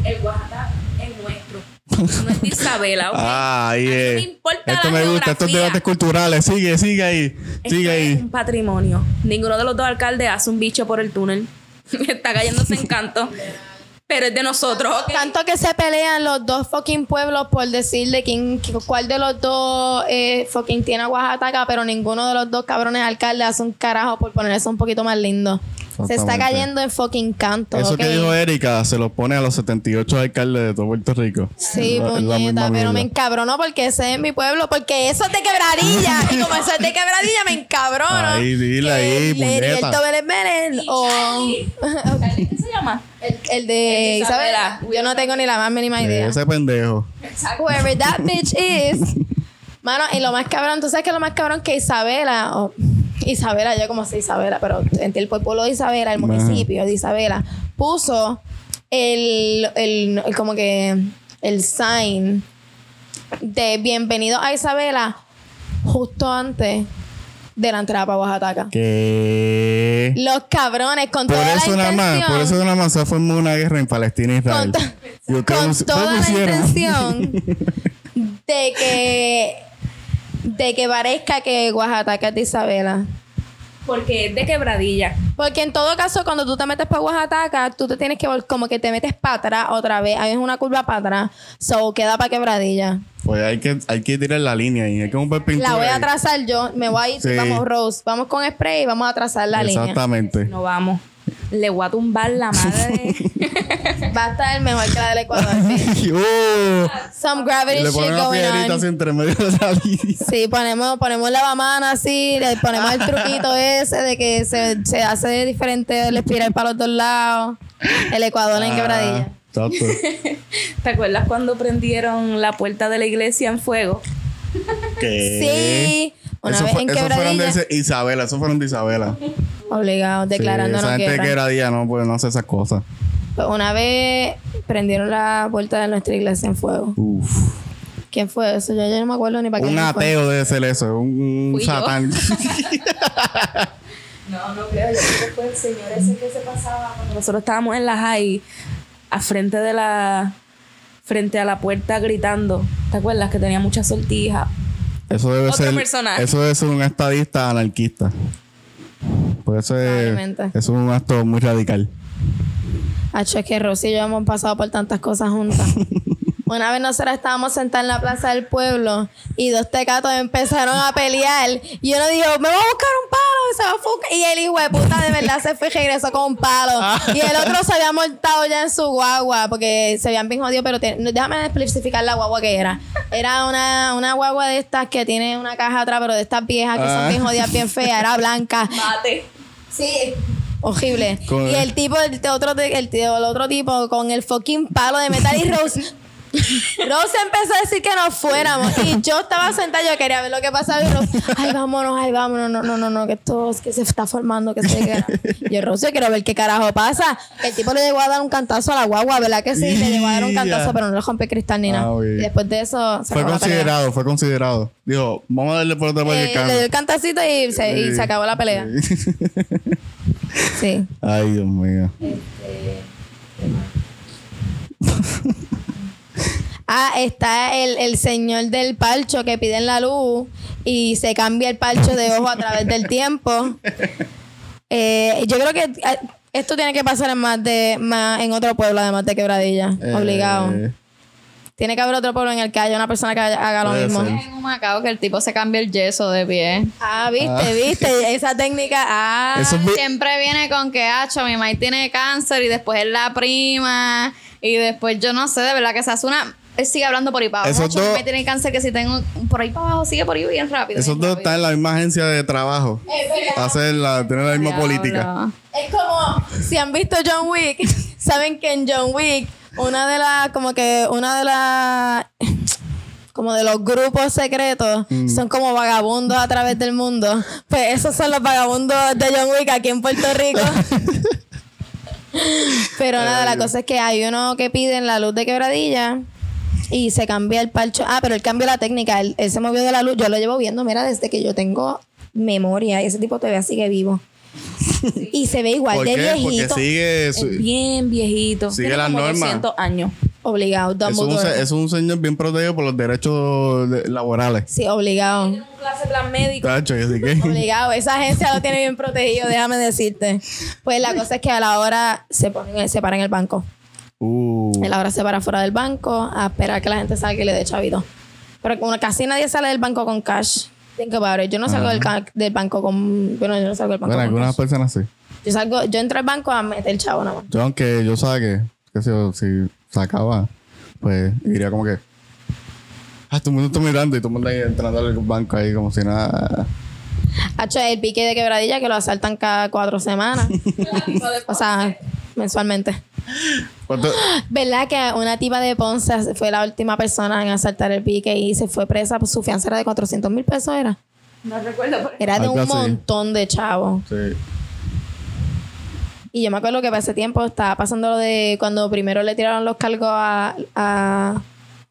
El Oaxaca es nuestro. No es de Isabela, ¿ok? Ah, A mí no es. importa Esto la me gusta, estos debates culturales. Sigue, sigue ahí. Esto Sigue es ahí. un patrimonio. Ninguno de los dos alcaldes hace un bicho por el túnel. (laughs) Está cayéndose en canto. Pero es de nosotros. Tanto que se pelean los dos fucking pueblos por decirle quién, cuál de los dos eh, fucking tiene a Oaxaca, pero ninguno de los dos cabrones alcaldes hace un carajo por poner eso un poquito más lindo. Se está cayendo en fucking canto. Eso que dijo Erika se lo pone a los 78 alcaldes de todo Puerto Rico. Sí, Es la- puñeta, pero me mierda. encabrono porque ese es mi pueblo, porque eso es de quebradilla. (laughs) y como eso es de quebradilla, me encabrono. Ahí, dile Que ahí, puñeta. El o ¿Qué se llama? el, el de Isabela. Isabela. Yo no tengo ni la más mínima idea. Ese pendejo. Whoever that (laughs) bitch is. Mano, y lo más cabrón, tú sabes que lo más cabrón que Isabela, o Isabela, yo como sé Isabela, pero entre el pueblo de Isabela, el municipio de Isabela, puso el, el, el como que el sign de bienvenido a Isabela justo antes de la entrada para Oaxaca. Que. Los cabrones con Por toda eso la nada más, intención. por eso nada más se formó una guerra en Palestina e Israel. Con, Y toda la intención (laughs) de que de que parezca que Oaxaca es de Isabela. Porque es de quebradilla. Porque en todo caso, cuando tú te metes para Oaxaca, tú te tienes que vol- como que te metes para atrás otra vez. Hay una curva para atrás. So queda para quebradilla. Pues hay que, hay que tirar la línea ahí. Hay que comprar pintura. La voy a ahí. trazar yo. Me voy a ir, Sí. vamos, Rose. Vamos con spray y vamos a trazar la línea. Exactamente. No vamos. Le voy a tumbar la madre. (laughs) Va a estar mejor que la del Ecuador. (laughs) Oh, Some gravity le shit una going on. así entre medio de la línea. Sí, ponemos, ponemos la lavamano así, le ponemos el truquito (laughs) ese de que se, se hace diferente el espiral para los dos lados. El Ecuador en quebradilla. Ah, Exacto. ¿Te acuerdas cuando prendieron la puerta de la iglesia en fuego? ¿Qué? Sí, una Eso vez fue- en eso fueron de Isabela, eso fueron de Isabela. Obligados, declarándonos sí, esa gente de guerra. quebradilla no, pues no hace esas cosas. Pues una vez prendieron la puerta de nuestra iglesia en fuego. Uf. ¿Quién fue eso? Yo ya no me acuerdo ni para qué Un fue. ateo debe ser eso, un, satán. (laughs) (laughs) No, no creo. Yo creo que fue el señor ese que se pasaba cuando nosotros estábamos en la high, a frente de la. frente a la puerta gritando. ¿Te acuerdas? Que tenía muchas sortijas. Eso debe Otro ser. personaje. Eso debe ser un estadista anarquista. Por eso es, Probablemente. eso es un acto muy radical. Hacho, es que Rosy y yo hemos pasado por tantas cosas juntas. (laughs) Una vez nosotras estábamos sentadas en la plaza del pueblo y dos tecatos empezaron a pelear. Y uno dijo, me voy a buscar un palo y se va a. Y el hijo de puta de verdad se fue y regresó con un palo. y el otro se había montado ya en su guagua porque se habían bien jodido, pero te- déjame especificar la guagua que era. Era una, una guagua de estas que tiene una caja atrás, pero de estas viejas que son Ah. bien jodidas, bien feas. Era blanca. Mate. Sí. Horrible. Con- Y el tipo, el, otro, el, el otro tipo con el fucking palo de metal y Rose. Rose empezó a decir que nos fuéramos y yo estaba sentada, yo quería ver lo que pasaba y Rose, ay, vámonos, ay, vámonos, no, no, no, no, que esto es que se está formando, que se queda. Yo, Rose, yo quiero ver qué carajo pasa. El tipo le llegó a dar un cantazo a la guagua, ¿verdad que sí? Le llegó a dar un cantazo, pero no le rompe cristal ni nada. Ah, bien. y después de eso se Fue considerado, fue considerado. Dijo, vamos a darle por otra parte Eh, le dio el cantacito y se, y Sí. se acabó la pelea. Sí. Ay, Dios mío. Ah, está el, el señor del parcho que piden la luz y se cambia el parcho de ojo a través del tiempo. (laughs) Eh, yo creo que eh, esto tiene que pasar en más de más en otro pueblo además de Quebradilla, Eh, obligado. Tiene que haber otro pueblo en el que haya una persona que haga lo Puede mismo. ser. En un Macao que el tipo se cambia el yeso de pie. Ah, viste, viste esa técnica. Ah, Eso es bu- Siempre viene con que, hacho, mi mamá tiene cáncer y después es la prima y después yo no sé, de verdad que se hace una... Él sigue hablando por ahí para abajo. Esos dos- mamá tiene cáncer que si tengo por ahí para abajo, sigue por ahí bien rápido. Esos bien dos rápido. están en la misma agencia de trabajo. Hacer la, tienen la misma Diablo. política. Es como si han visto John Wick, (laughs) saben que en John Wick una de las como que una de las como de los grupos secretos son como vagabundos a través del mundo. Pues esos son los vagabundos de John Wick aquí en Puerto Rico. (laughs) Pero nada, la cosa es que hay uno que pide en la luz de quebradilla y se cambia el parcho. Ah, pero él cambió la técnica. Él, él se movió de la luz. Yo lo llevo viendo, mira, desde que yo tengo memoria. Y ese tipo todavía sigue vivo. y se ve igual ¿Por de qué? Porque viejito. sigue. su- bien viejito. Sigue Tiene las como normas. 200 años. Obligado, es, un, es un señor bien protegido por los derechos de- laborales. Sí, obligado. Un clase plan médico. Tacho, así que. Obligado. Esa agencia lo tiene bien protegido, déjame decirte. Pues la cosa es que a la hora se, ponen, se para en el banco. Uh, A la hora se para fuera del banco a esperar que la gente salga y le dé chavito. Pero como casi nadie sale del banco con cash. Think about it. Yo no salgo del, banco con. Bueno, yo no salgo del banco bueno, con algunas cash. personas sí. Yo salgo, yo entro al banco a meter el chavo nada más. Yo, aunque yo saque, que si, si sacaba, pues iría como que. Ah, todo el mundo está mirando y todo el mundo ahí entrando al banco ahí como si nada. Hacho, el pique de quebradilla que lo asaltan cada cuatro semanas. (laughs) o sea, mensualmente. ¿Cuánto? ¿Verdad que una tipa de Ponce fue la última persona en asaltar el pique y se fue presa? Pues su fianza era de 400 mil pesos, ¿era? No recuerdo. pero- Era de un así. montón de chavos. Sí. Y yo me acuerdo que para ese tiempo estaba pasando lo de cuando primero le tiraron los cargos a, a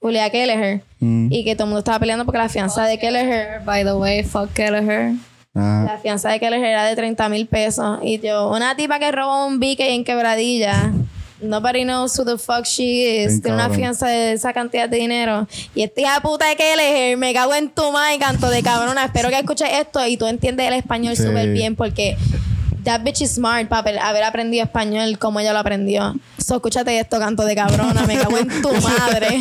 Julia Kelleher. Mm. Y que todo el mundo estaba peleando porque la fianza de Kelleher, By the way, fuck Kelleher. Ah, la fianza de Kelleher era de 30 mil pesos. Y yo, una tipa que robó un bique en quebradilla. Nobody knows who the fuck she is. Tiene una fianza de esa cantidad de dinero. Y esta hija puta de Kelleher, me cago en tu madre, canto de cabrona. Espero que escuches esto y tú entiendes el español Sí. súper bien porque that bitch is smart para haber aprendido español como ella lo aprendió. So, escúchate esto, canto de cabrona. Me cago en tu (laughs) madre.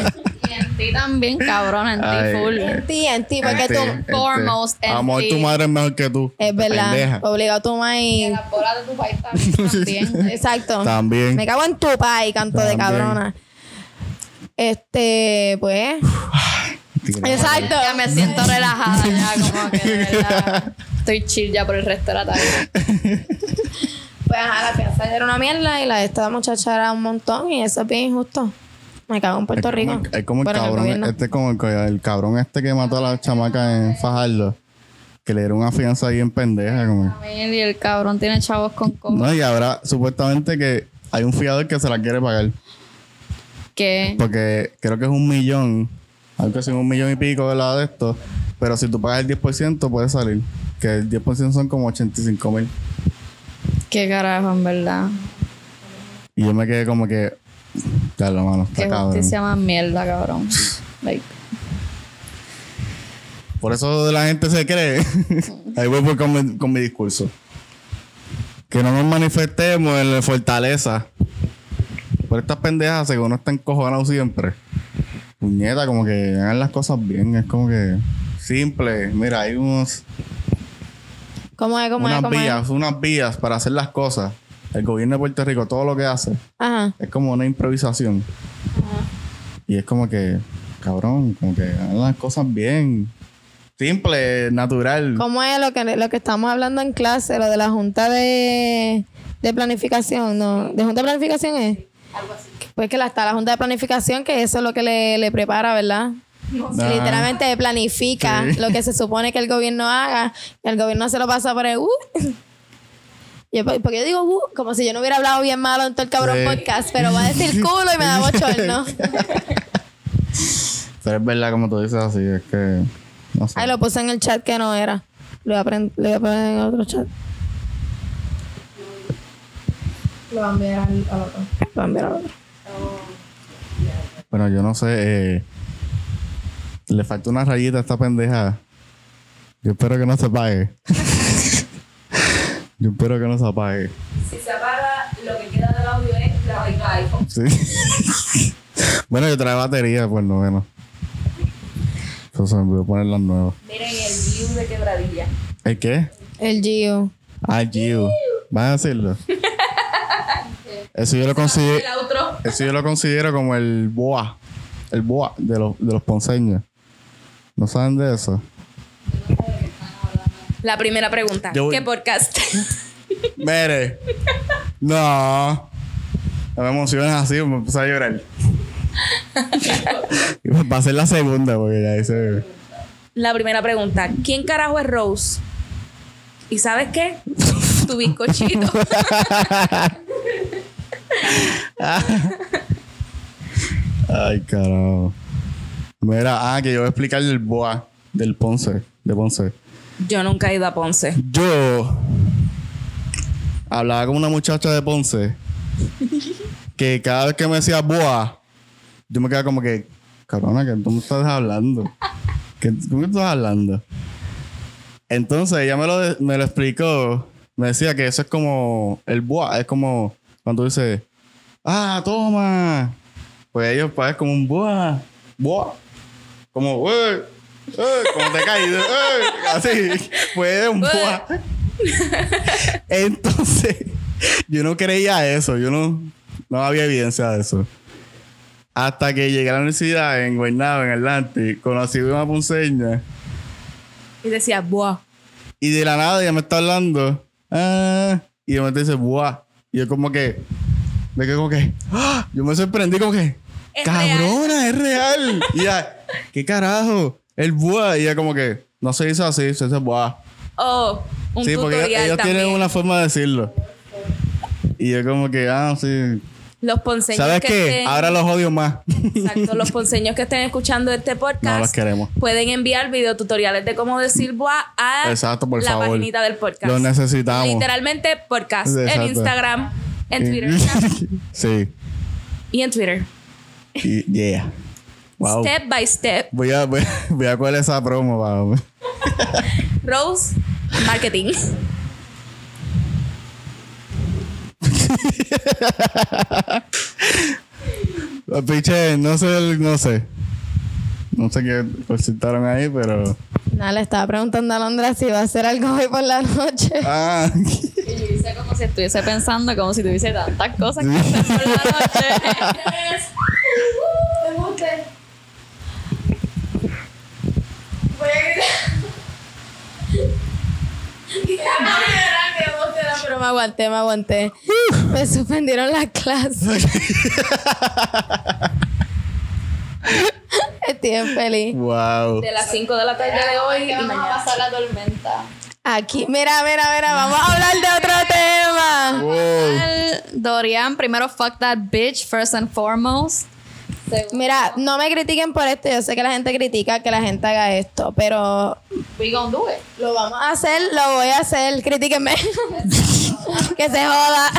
Y en ti también, cabrón, en ti full. en ti, en ti, porque tú... foremost en Amor, ti. tu madre es mejor que tú. Es verdad. Pendeja. Obligado tu madre. Las bolas de tu país también. Exacto. También. Me cago en tu pay, canto de cabrona. Este, pues. Exacto. Ya me siento relajada ya, como que de (laughs) verdad. Estoy chill ya por el resto de la tarde. (laughs) Pues ajá, la fianza era una mierda y la de esta muchacha era un montón y eso es bien injusto. Me cago en Puerto Es Rico. el- Es como el el cabrón, gobierno. este como el, el cabrón este que mató a la chamaca en Fajardo. Que le dieron una fianza ahí en pendeja. Como. Y el cabrón tiene chavos con cojo. No, y ahora supuestamente que hay un fiador que se la quiere pagar. Que Porque creo que es un millón. Algo así, un millón y pico de lado de esto. Pero si tú pagas el 10% puede salir. Que el 10% son como 85 mil. qué carajo, en verdad. Y yo me quedé como que. Claro, mano, está Qué cabrón. justicia más mierda, cabrón. Like, Por eso la gente se cree. (laughs) Ahí voy por- con, mi, con mi discurso. Que no nos manifestemos en la fortaleza. Por estas pendejas, que uno está encojonado siempre. Puñeta, como que hagan las cosas bien. Es como que simple. Mira, hay unos, ¿Cómo es? ¿Cómo es? unas ¿Cómo es? vías, unas vías para hacer las cosas. El gobierno de Puerto Rico, todo lo que hace, Ajá. es como una improvisación. Y es como que, cabrón, como que hagan las cosas bien. Simple, natural. ¿Cómo es lo que, lo que estamos hablando en clase? Lo de la Junta de, de Planificación, ¿no? ¿De Junta de Planificación es? Pues que la- está la Junta de Planificación, que eso es lo que le, le prepara, ¿verdad? Literalmente planifica Sí. lo que se supone que el gobierno haga. y El gobierno se lo pasa por el uh. Yo, porque yo digo uh, como si yo no hubiera hablado bien malo en todo el cabrón Sí. podcast, pero va a decir culo y me da bochorno. (laughs) Pero es verdad como tú dices así, es que no sé. Ay, lo puse en el chat que no era. Lo voy a, prend- lo voy a poner en otro chat. Lo voy a enviar al, al otro. Lo voy a enviar al otro. Bueno, yo no sé. eh, le falta una rayita a esta pendeja. Yo espero que no se apague. (laughs) yo espero que no se apague. Si se apaga, lo que queda del audio es la vaina iPhone. Sí. (laughs) bueno, yo trae batería, por lo menos. Entonces me voy a poner las nuevas. Miren el view de quebradilla. ¿El qué? El Gio. Ah, Gio. ¿Van a decirlo? (laughs) Eso yo lo considero. El. Eso yo lo considero como el boa. El boa de los, de los ponceños. ¿No saben de eso? La primera pregunta. Yo voy- ¿Qué podcast? (laughs) Mire. No. No me emociones así, me empecé a llorar. (laughs) Va a ser la segunda, porque ya dice. La primera pregunta. ¿Quién carajo es Rose? ¿Y sabes qué? (laughs) Tu bizcochito. Ay, carajo. Mira, ah, que yo voy a explicar el boa del Ponce. De Ponce. Yo nunca he ido a Ponce. Yo hablaba con una muchacha de Ponce (laughs) que cada vez que me decía boa, yo me quedaba como que, cabrona, que tú me estás hablando. ¿Qué tú me estás hablando? Entonces ella me lo, me lo explicó. Me decía que eso es como el boa, es como cuando tú dices, ah, toma. Pues ellos pues es como un boa, boa. Como, "Ey, ey", como te caes, ey, así, es un boa. Entonces, yo no creía eso, yo no, no había evidencia de eso. Hasta que llegué a la universidad en Guaynabo, en Atlante, conocí a una ponceña Y decía, buah. y de la nada ella me está hablando. ah, y de repente dice, buah. Y yo como que, me quedé como que, ¡ah! yo me sorprendí como que, Es cabrona, es real. Y ella, ¿qué carajo? El buah. Y ella como que, no se dice así, se dice buah. Oh, un sí, porque ellos, tienen una forma de decirlo. Y yo como que, ah, sí. Los ponceños ¿Sabes que qué? estén- Ahora los odio más. Exacto, los (laughs) ponceños que estén escuchando este podcast No los queremos. pueden enviar videotutoriales de cómo decir boa a Exacto, por la favor. paginita del podcast. Los necesitamos. Literalmente podcast en. Instagram, en Twitter (laughs) sí. y en Twitter. Y, yeah. Wow. Step by step. Voy a, voy, a- (laughs) voy a coger esa promo, vamos. Rose Marketing. Piche, no sé, no sé. No sé qué presentaron ahí, pero. Nada, le estaba preguntando a Londra si iba a hacer algo hoy por la noche. Ah, (laughs) (laughs) Y yo hice como si estuviese pensando, como si tuviese tantas cosas que hacer por la noche. Pero me aguanté, me aguanté. Me suspendieron las clases. (laughs) Estoy bien feliz. wow. De las 5 de la tarde de hoy y Que vamos a mañana. pasar la tormenta. Aquí, mira, mira, mira, vamos a hablar de otro tema. Wow. Dorian, primero, fuck that bitch, first and foremost. Segundo, Mira, no me critiquen por esto. Yo sé que la gente critica que la gente haga esto, pero we gonna do it. lo vamos a hacer, lo voy a hacer. Critíquenme. (laughs) que se joda.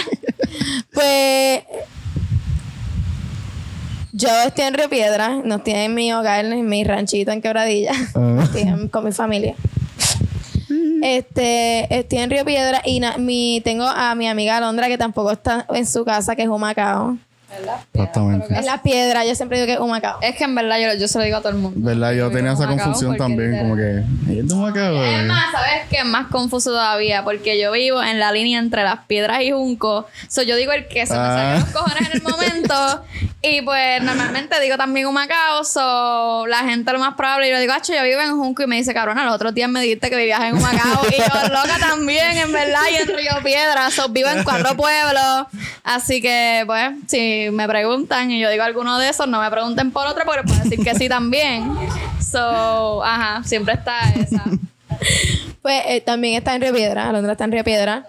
pues yo estoy en Río Piedra, no estoy en mi hogar, en mi ranchito en Quebradilla. Ah. Estoy en- con mi familia. Este, estoy en Río Piedra y na- mi, tengo a mi amiga Alondra que tampoco está en su casa, que es Humacao. Exactamente. Es la piedra, yo siempre digo que es Humacao. Es que en verdad yo, yo se lo digo a todo el mundo. ¿Verdad? Yo tenía esa confusión también, literal- como que. ¿Ella es de Humacao? Es más, ¿sabes qué? Es más confuso todavía porque yo vivo en la línea entre las piedras y Junco. So, yo digo el que se me Ah. salen los cojones en el momento. (laughs) y pues normalmente digo también Humacao. So, la gente lo más probable, yo digo, acho, yo vivo en Junco y me dice, cabrona, los otros días me dijiste que vivías en Humacao. y yo, (laughs) loca también, en verdad, y en Río Piedra. So, vivo en cuatro pueblos. Así que, pues, si y me preguntan y yo digo alguno de esos, no me pregunten por otro porque pueden decir que sí también. (laughs) So, ajá, siempre está esa. (laughs) Pues eh, también está en Río Piedra, Alondra está en Río Piedra.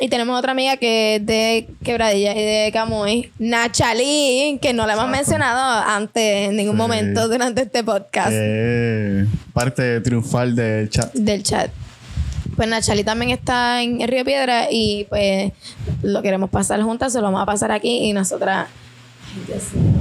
Y tenemos otra amiga que es de Quebradilla y de Camuy, Nachalí, que no la hemos mencionado antes en ningún Sí. momento durante este podcast Eh, parte triunfal del chat. del chat. Pues Nachalí también está en Río Piedra y pues lo queremos pasar juntas, se lo vamos a pasar aquí y nosotras. Ay, Dios mío.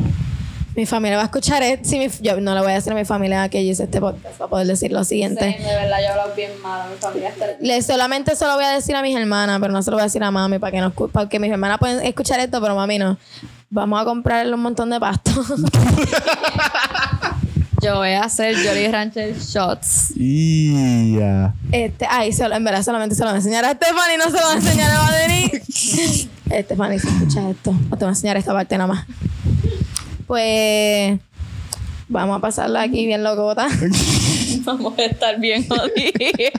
Mi familia va a escuchar esto. Sí, mi- yo no le voy a decir a mi familia que yo hice este podcast para poder decir lo siguiente. de verdad, yo hablo bien malo. Mi familia está. Le solamente se lo voy a decir a mis hermanas, pero no se lo voy a decir a mami para que no escu- para que mis hermanas pueden escuchar esto, pero mami no. Vamos a comprarle un montón de pasto. (laughs) (laughs) Yo voy a hacer Jolly Rancher Shots. Y ya. este, ay, solo, en verdad solamente se lo voy a enseñar a Stephanie, no se lo voy a enseñar a Madeni. (laughs) Stephanie, si escuchas esto, no te voy a enseñar esta parte nada más. Pues vamos a pasarla aquí bien locota. (laughs) Vamos a estar bien jodidas.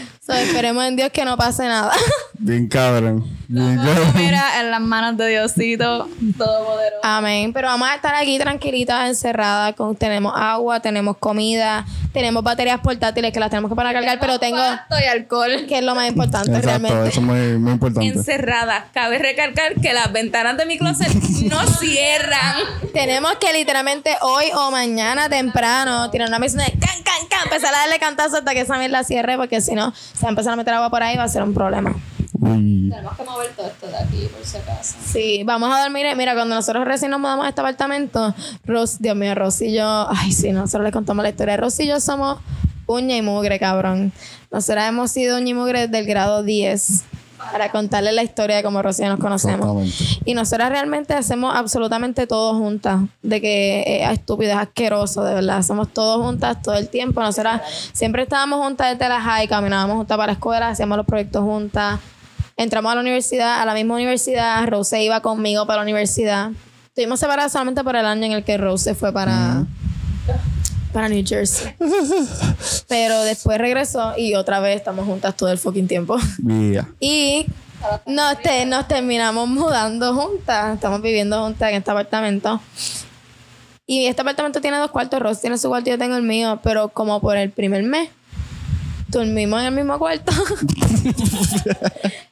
(laughs) So, esperemos en Dios que no pase nada. Bien cabrón. Mira, (laughs) en las manos de Diosito Todopoderoso. Amén. Pero vamos a estar aquí tranquilitas, encerradas. Con, tenemos agua, tenemos comida, tenemos baterías portátiles que las tenemos que para cargar, pero tengo y alcohol. que es lo más importante Exacto, realmente. eso es muy, muy importante. Encerrada. Cabe recalcar que las ventanas de mi closet (laughs) no cierran. Tenemos que literalmente hoy o mañana temprano tirar una misión de can, can, can, empezar a darle cantazo hasta que esa mierda cierre, porque si no, se va a empezar a meter agua por ahí y va a ser un problema. Uy. Tenemos que mover todo esto de aquí, por si acaso. Sí, vamos a dormir. Mira, cuando nosotros recién nos mudamos a este apartamento, Ros, Dios mío, Ros y yo, ay, sí, nosotros les contamos la historia. Ros y yo somos uña y mugre, cabrón. Nosotros hemos sido uña y mugre del grado 10 para contarles la historia de cómo yo nos conocemos. Y nosotras realmente hacemos absolutamente todo juntas. De que es estúpido, es asqueroso, de verdad. Hacemos todo juntas todo el tiempo. Nosotras siempre estábamos juntas desde la high, caminábamos juntas para la escuela, hacíamos los proyectos juntas. Entramos a la universidad, a la misma universidad. Rose iba conmigo para la universidad. Estuvimos separadas solamente por el año en el que Rose se fue para, para New Jersey. (laughs) Pero después regresó y otra vez estamos juntas todo el fucking tiempo. Yeah. Y nos, te- nos terminamos mudando juntas. Estamos viviendo juntas en este apartamento. Y este apartamento tiene dos cuartos. Ross tiene su cuarto y yo tengo el mío. Pero como por el primer mes, dormimos en el mismo cuarto. (laughs)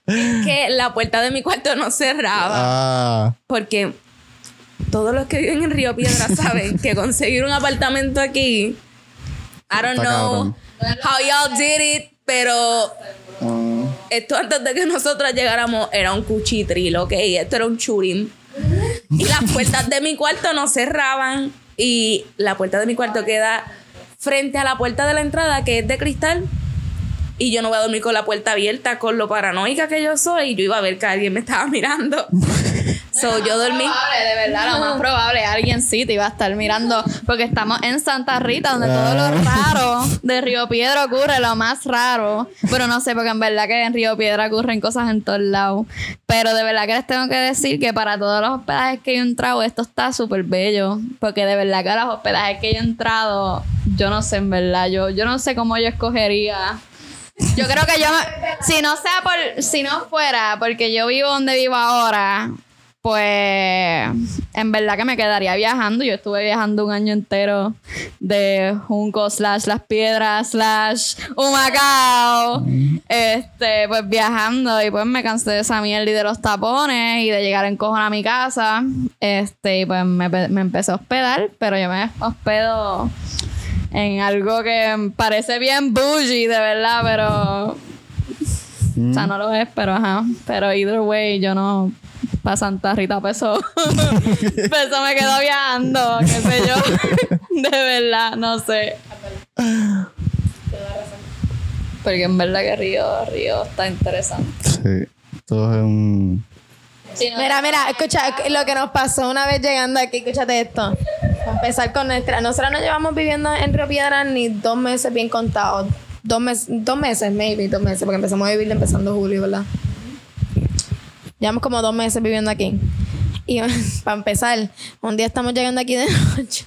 Que la puerta de mi cuarto no cerraba. Ah. Porque todos los que viven en Río Piedra (laughs) saben que conseguir un apartamento aquí, I don't know how y'all did it, pero ah. esto antes de que nosotros llegáramos era un cuchitril, ¿ok? Esto era un churim. Y las (laughs) puertas de mi cuarto no cerraban. Y la puerta de mi cuarto queda frente a la puerta de la entrada, que es de cristal. Y yo no voy a dormir con la puerta abierta, con lo paranoica que yo soy. Y yo iba a ver que alguien me estaba mirando. (laughs) so yo dormí. Probable, de verdad, lo más probable, alguien sí te iba a estar mirando, porque estamos en Santa Rita, donde todo lo raro (laughs) de Río Piedra ocurre, lo más raro. Pero no sé, porque en verdad que en Río Piedra ocurren cosas en todos lados. Pero de verdad que les tengo que decir que para todos los hospedajes que yo he entrado, esto está súper bello. Porque de verdad que los hospedajes que yo he entrado, yo no sé, en verdad, yo, yo no sé cómo yo escogería. Yo creo que yo, si no sea por, si no fuera porque yo vivo donde vivo ahora, pues en verdad que me quedaría viajando. Yo estuve viajando un año entero de Junco slash Las Piedras slash Humacao. Este, pues viajando y pues me cansé de esa mierda y de los tapones y de llegar en cojón a mi casa. Este, y pues me, me empecé a hospedar, pero yo me hospedo en algo que parece bien bougie, de verdad, pero. O sea, no lo es, pero ajá. Pero either way, yo no. Para Santa Rita peso. (laughs) peso me quedo viajando, qué sé yo. (laughs) de verdad, no sé. Porque en verdad que Río, Río está interesante. Sí. Todo es un. No- Mira, mira, escucha lo que nos pasó una vez llegando aquí. Escúchate esto. Empezar con nuestra. Nosotros no llevamos viviendo en Río Piedra ni dos meses bien contados. Dos, meses, dos meses, maybe, dos meses, porque empezamos a vivir empezando julio, ¿verdad? Llevamos como dos meses viviendo aquí. Y (laughs) para empezar, un día estamos llegando aquí de noche.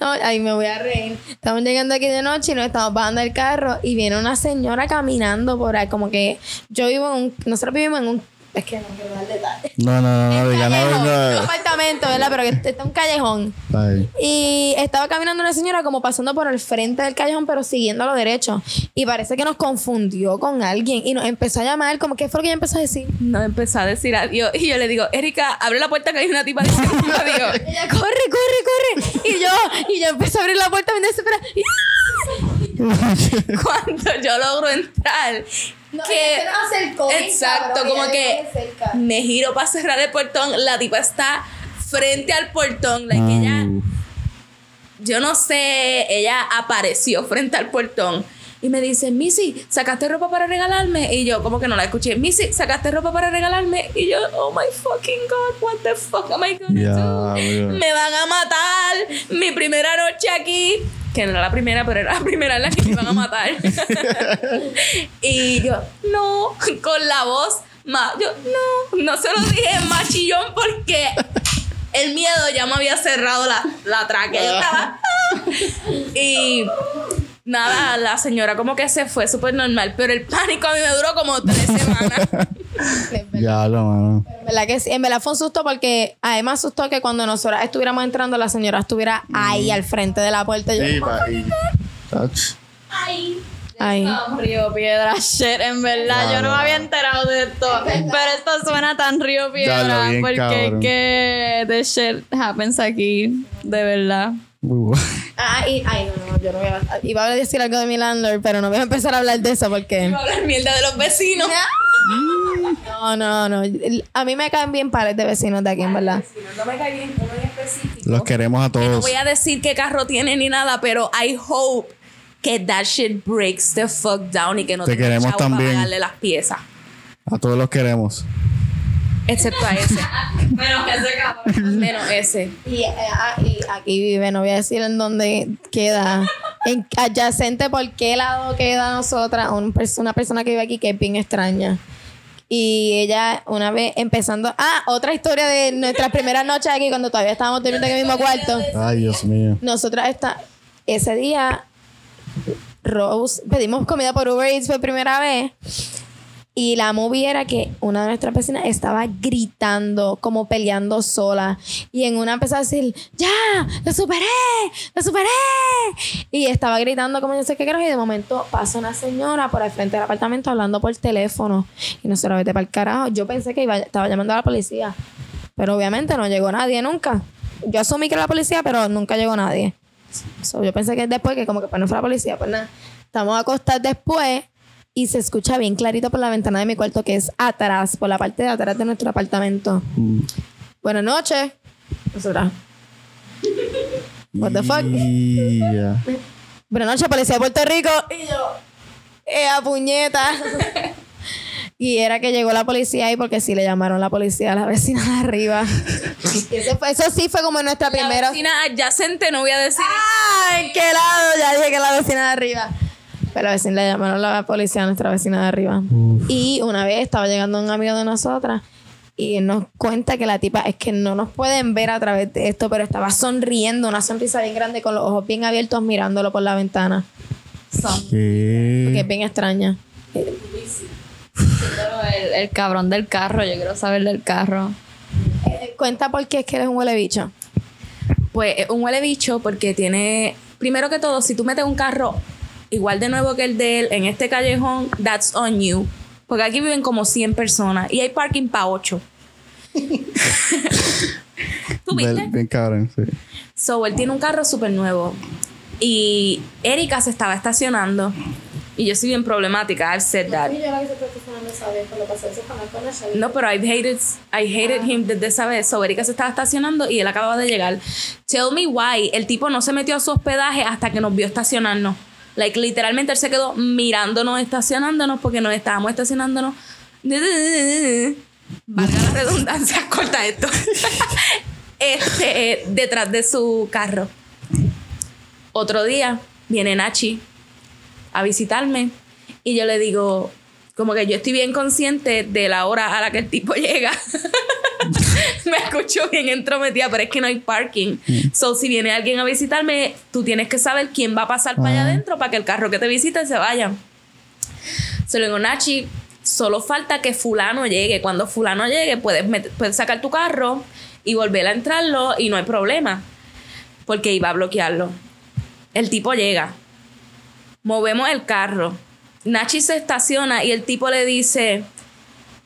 Ay, me voy a reír. Estamos llegando aquí de noche y nos estamos bajando del carro y viene una señora caminando por ahí. Como que yo vivo en un. Nosotros vivimos en un Es que no quiero dar detalles. No, no, no, no, diga, no, Callejón, un no. apartamento, ¿verdad? Pero que está un callejón. Ay. Y estaba caminando una señora como pasando por el frente del callejón, pero siguiendo a lo derecho. Y parece que nos confundió con alguien. Y nos empezó a llamar, como, ¿qué fue lo que ella empezó a decir? No empezó a decir adiós. Y yo le digo, Erika, abre la puerta que hay una tipa diciendo adiós. (laughs) Ella, corre, corre, corre. Y yo, y yo empecé a abrir la puerta, me desesperé. (laughs) Cuando yo logro entrar, que exacto, como que me giro para cerrar el portón, la tipa está frente al portón, like ella, yo no sé, ella apareció frente al portón. Y me dice, Missy, ¿sacaste ropa para regalarme? Y yo, como que no la escuché. Missy, ¿sacaste ropa para regalarme? Y yo, oh my fucking God, what the fuck am I gonna Ya, do? Me van a matar. Mi primera noche aquí. Que no era la primera, pero era la primera en la que me iban a matar. (laughs) y yo, no, con la voz más. Yo, no, no se lo dije más chillón porque el miedo ya me había cerrado la, la tráquea. Yo (laughs) estaba. "Ah". y nada, la señora como que se fue súper normal, pero el pánico a mí me duró como tres semanas. (laughs) Ya lo, mano. En verdad que sí, en verdad fue un susto porque además asustó que cuando nosotras estuviéramos entrando, la señora estuviera ahí al frente de la puerta. Y yo, Sí, pa, y- Touch. ahí. Río Piedra, shit, en verdad, yo no me había enterado de esto. Pero esto suena tan Río Piedra. Ya lo bien, porque cabrón. que the shit happens aquí, de verdad. Uh, Ah, ay, no, no, yo no voy a. Iba a decir algo de mi landlord, pero no voy a empezar a hablar de eso porque. Iba a hablar mierda de los vecinos. No, no, no. A mí me caen bien pares de vecinos de aquí, en verdad. No me cae bien uno en específico. Los queremos a No todos. voy a decir qué carro tiene ni nada, pero I hope que that shit breaks the fuck down y que no Te tenga queremos para también. pagarle las piezas. A todos los queremos. Excepto a ese. (laughs) Menos ese cabrón. Menos ese. Y, eh, ah, y aquí vive, no voy a decir en dónde queda. En adyacente por qué lado queda nosotras, un una persona que vive aquí que es bien extraña. Y ella, una vez empezando. Ah, otra historia de nuestras primeras noches aquí, cuando todavía estábamos durmiendo en el mismo cuarto. Ay, Dios mío. Nosotras está, ese día, Rose, pedimos comida por Uber Eats por primera vez. Y la movie era que una de nuestras vecinas estaba gritando, como peleando sola. Y en una empezó a decir, ¡Ya! ¡Lo superé! ¡Lo superé! Y estaba gritando como yo sé qué carajo. Y de momento pasa una señora por el frente del apartamento hablando por teléfono. Y nosotros vete para el carajo. Yo pensé que estaba llamando a la policía. Pero obviamente no llegó nadie nunca. Yo asumí que era la policía, pero nunca llegó nadie. So, yo pensé que después, que como que pues no fue la policía, pues nada. Estamos acostados después y se escucha bien clarito por la ventana de mi cuarto, que es atrás, por la parte de atrás de nuestro apartamento. Buenas noches. Nosotras. What the fuck? Y ya. Buenas noches, policía de Puerto Rico. Y yo, ¡eh, a puñeta! y era que llegó la policía ahí porque sí le llamaron la policía a la vecina de arriba. Eso, fue- eso sí fue como nuestra La primera. vecina adyacente, no voy a decir. ¡Ah! ¿En qué lado? Ya dije que la vecina de arriba. Pero la vecina le llamaron la policía a nuestra vecina de arriba. Y una vez estaba llegando un amigo de nosotras y nos cuenta que la tipa es que no nos pueden ver a través de esto, pero estaba sonriendo, una sonrisa bien grande con los ojos bien abiertos mirándolo por la ventana. Que es bien extraña. El, el cabrón del carro, yo quiero saber del carro. Eh, Cuenta por qué es que eres un huele bicho. Pues es un huele bicho porque tiene. Primero que todo, si tú metes un carro igual de nuevo que el de él en este callejón, that's on you. Porque aquí viven como 100 personas y hay parking para (laughs) 8. ¿Tú viste? Bien, bien cabrón, sí. So, él tiene un carro súper nuevo. Y Erika se estaba estacionando. Y yo soy bien problemática. I've said that. No, pero I've hated, I hated him desde esa vez. So, Erika se estaba estacionando y él acababa de llegar. Tell me why. El tipo no se metió a su hospedaje hasta que nos vio estacionarnos. Like, literalmente él se quedó mirándonos, estacionándonos, porque nos estábamos estacionándonos. Valga la redundancia, (laughs) corta esto. (laughs) este, eh, detrás de su carro. Otro día viene Nachi a visitarme y yo le digo, como que yo estoy bien consciente de la hora a la que el tipo (laughs) llega. (laughs) Me escucho bien entrometida, pero es que no hay parking. So, si viene alguien a visitarme, tú tienes que saber quién va a pasar para allá Ah. adentro para que el carro que te visite se vaya. Se lo digo, Nachi, Solo falta que fulano llegue. Cuando fulano llegue, puedes, puedes sacar tu carro y volver a entrarlo y no hay problema. Porque iba a bloquearlo. El tipo llega. Movemos el carro. Nachi se estaciona y el tipo le dice,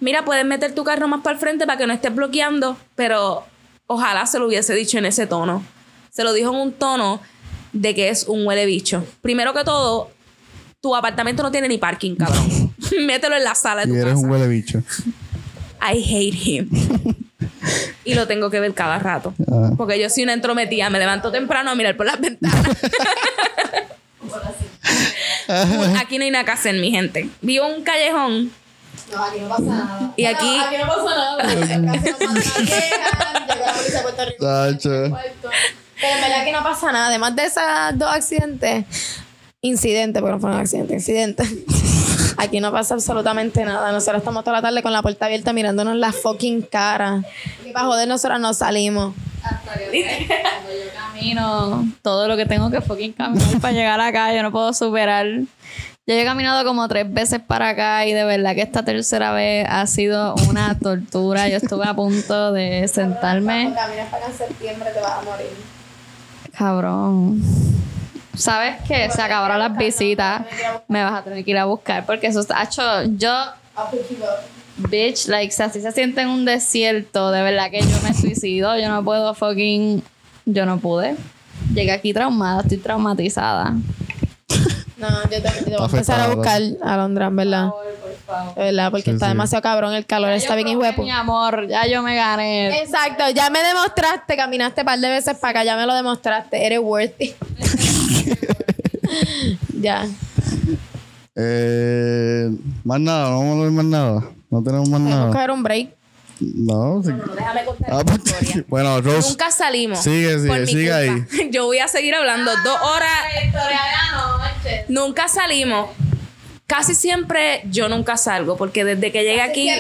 mira, puedes meter tu carro más para el frente para que no estés bloqueando, pero ojalá se lo hubiese dicho en ese tono. Se lo dijo en un tono de que es un huele bicho. Primero que todo, tu apartamento no tiene ni parking, cabrón. (laughs) (laughs) Mételo en la sala de Y tu eres casa. un huele bicho. I hate him. (laughs) y lo tengo que ver cada rato. Ah. Porque yo soy una entrometida. Me levanto temprano a mirar por las ventanas. Aquí no hay nada que hacer, mi gente. Vivo en un callejón No, aquí no pasa nada. Y aquí- No, aquí no pasa nada. (laughs) Casi no pasa nada. Llegan, llegó la policía de Puerto Rico. Tacho. Pero en verdad que no pasa nada. Además de esos dos accidentes, incidentes, porque no fueron accidentes, incidentes. (laughs) Aquí no pasa absolutamente nada. Nosotros estamos toda la tarde con la puerta abierta mirándonos la fucking cara. Y para joder, nosotros no salimos. Cuando yo camino todo lo que tengo que fucking caminar (laughs) para llegar acá, yo no puedo superar. Yo he caminado como tres veces para acá y de verdad que esta tercera vez ha sido una (laughs) tortura. Yo estuve a punto de sentarme. Caminas para en septiembre, te vas a morir. Cabrón. ¿Sabes qué? Se acabaron las visitas. Me vas a tener que ir a buscar porque eso está hecho. Yo, bitch, like, si así se siente en un desierto, de verdad que yo me suicido. Yo no puedo fucking. Yo no pude. Llegué aquí traumada, estoy traumatizada. (laughs) No, yo te, te voy a empezar a buscar a Londra, verdad. Por favor. De verdad, porque Sí, está sí. demasiado cabrón el calor, está bien pu- Mi amor, ya yo me gané. Exacto, ya me demostraste, caminaste un par de veces para acá, ya me lo demostraste, eres worthy. (laughs) ya. Eh, más nada, no vamos a hablar más nada. No tenemos más Tenemos que nada. coger un break. No, sí. Déjame contar Ah, pues, historia. (laughs) bueno, Rose. Nunca salimos. Sigue, sigue, por mi sigue culpa. (laughs) Yo voy a seguir hablando dos horas. historia de anoche. Nunca salimos. Casi siempre yo nunca salgo porque desde que llegué aquí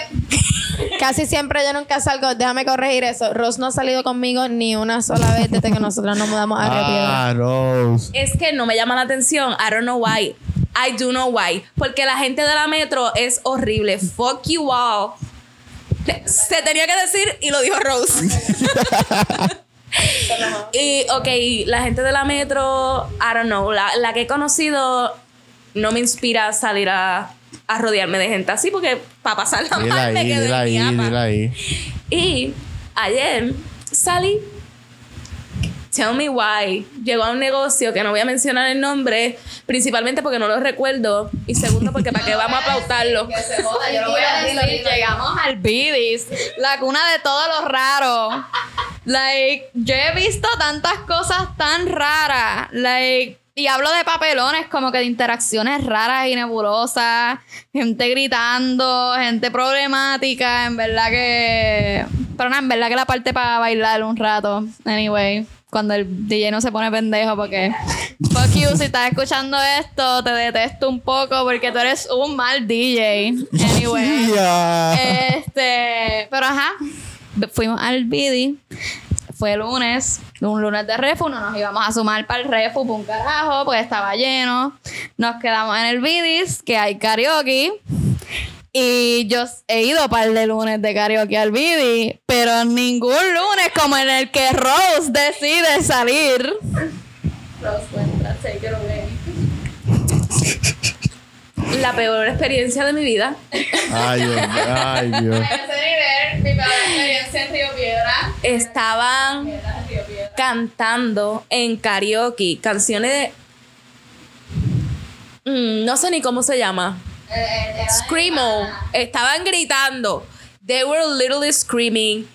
(laughs) Casi siempre yo nunca salgo, déjame corregir eso. Ross no ha salido conmigo ni una sola vez desde que nosotros nos mudamos a Río Piedra. Ah, Rose. es que no me llama la atención. I don't know why. I do know why. Porque la gente de la metro es horrible. Fuck you all. Se tenía que decir y lo dijo Rose. (laughs) y, ok, la gente de la metro, I don't know. La, la que he conocido no me inspira a salir a, a rodearme de gente así porque para pasarla Dile (laughs) mal me quedo en mi. Y ayer salí. Tell me why. Llegó a un negocio que no voy a mencionar el nombre, principalmente porque no lo recuerdo y segundo porque para qué vamos a pautarlo. Que se joda, yo lo voy a decir. Llegamos al Bidis, la cuna de todo lo raro. Like, yo he visto tantas cosas tan raras. Like, y hablo de papelones como que de interacciones raras y nebulosas, gente gritando, gente problemática, en verdad que... Pero no, en verdad que la parte para bailar un rato. Anyway, cuando el DJ no se pone pendejo porque... Fuck you, si estás escuchando esto, te detesto un poco porque tú eres un mal DJ. Anyway. (laughs) Este, pero ajá, fuimos al Bidi. Fue lunes, un lunes de refu, no nos íbamos a sumar para el refu, por un carajo, porque estaba lleno. Nos quedamos en el Bidis, que hay karaoke. Y yo he ido para el de lunes de karaoke al Bidi, pero ningún lunes como en el que Rose decide salir. Rose, cuenta, take it away. La peor experiencia de mi vida. Ay, Dios. Ay, (laughs) Dios. mi peor experiencia en Río Piedra. Estaban cantando en karaoke canciones de... Mm, no sé ni cómo se llama. Screamo. Estaban gritando. They were literally screaming.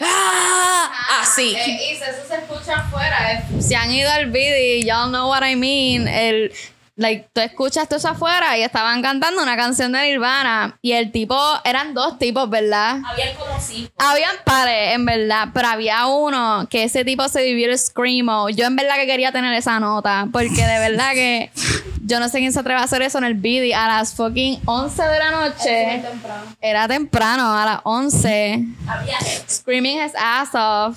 ¡Ah! Así. Eh, y si eso se escucha afuera. Si han ido al video, y'all know what I mean. El, like, tú escuchas todo eso afuera y estaban cantando una canción de Nirvana. Y el tipo, eran dos tipos, ¿verdad? Habían como cinco. Habían pares, en verdad, pero había uno que ese tipo se vivió el screamo. Yo en verdad que quería tener esa nota, porque de verdad que Yo no sé quién se atreve a hacer eso en el BD a las fucking 11 de la noche. Era temprano, a las 11. Screaming his ass off.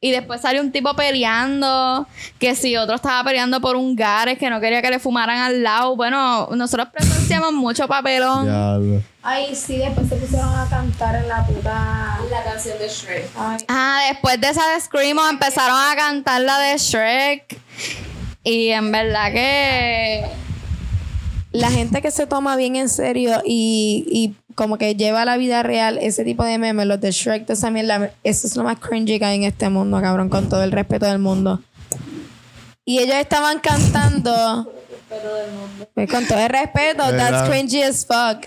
Y después salió un tipo peleando. Que si otro estaba peleando por un gares que no quería que le fumaran al lado. Bueno, nosotros presenciamos mucho papelón. Diablo. Ay, sí, después se pusieron a cantar en la puta. La canción de Shrek. Ay. Ah, después de esa de Screamo empezaron a cantar la de Shrek. Y en verdad que. La gente que se toma bien en serio y, y como que lleva a la vida real ese tipo de memes, los de Shrek, toda esa mierda, eso es lo más cringy que hay en este mundo, cabrón, con todo el respeto del mundo. Y ellos estaban cantando. Pues con todo el respeto, that's cringy as fuck.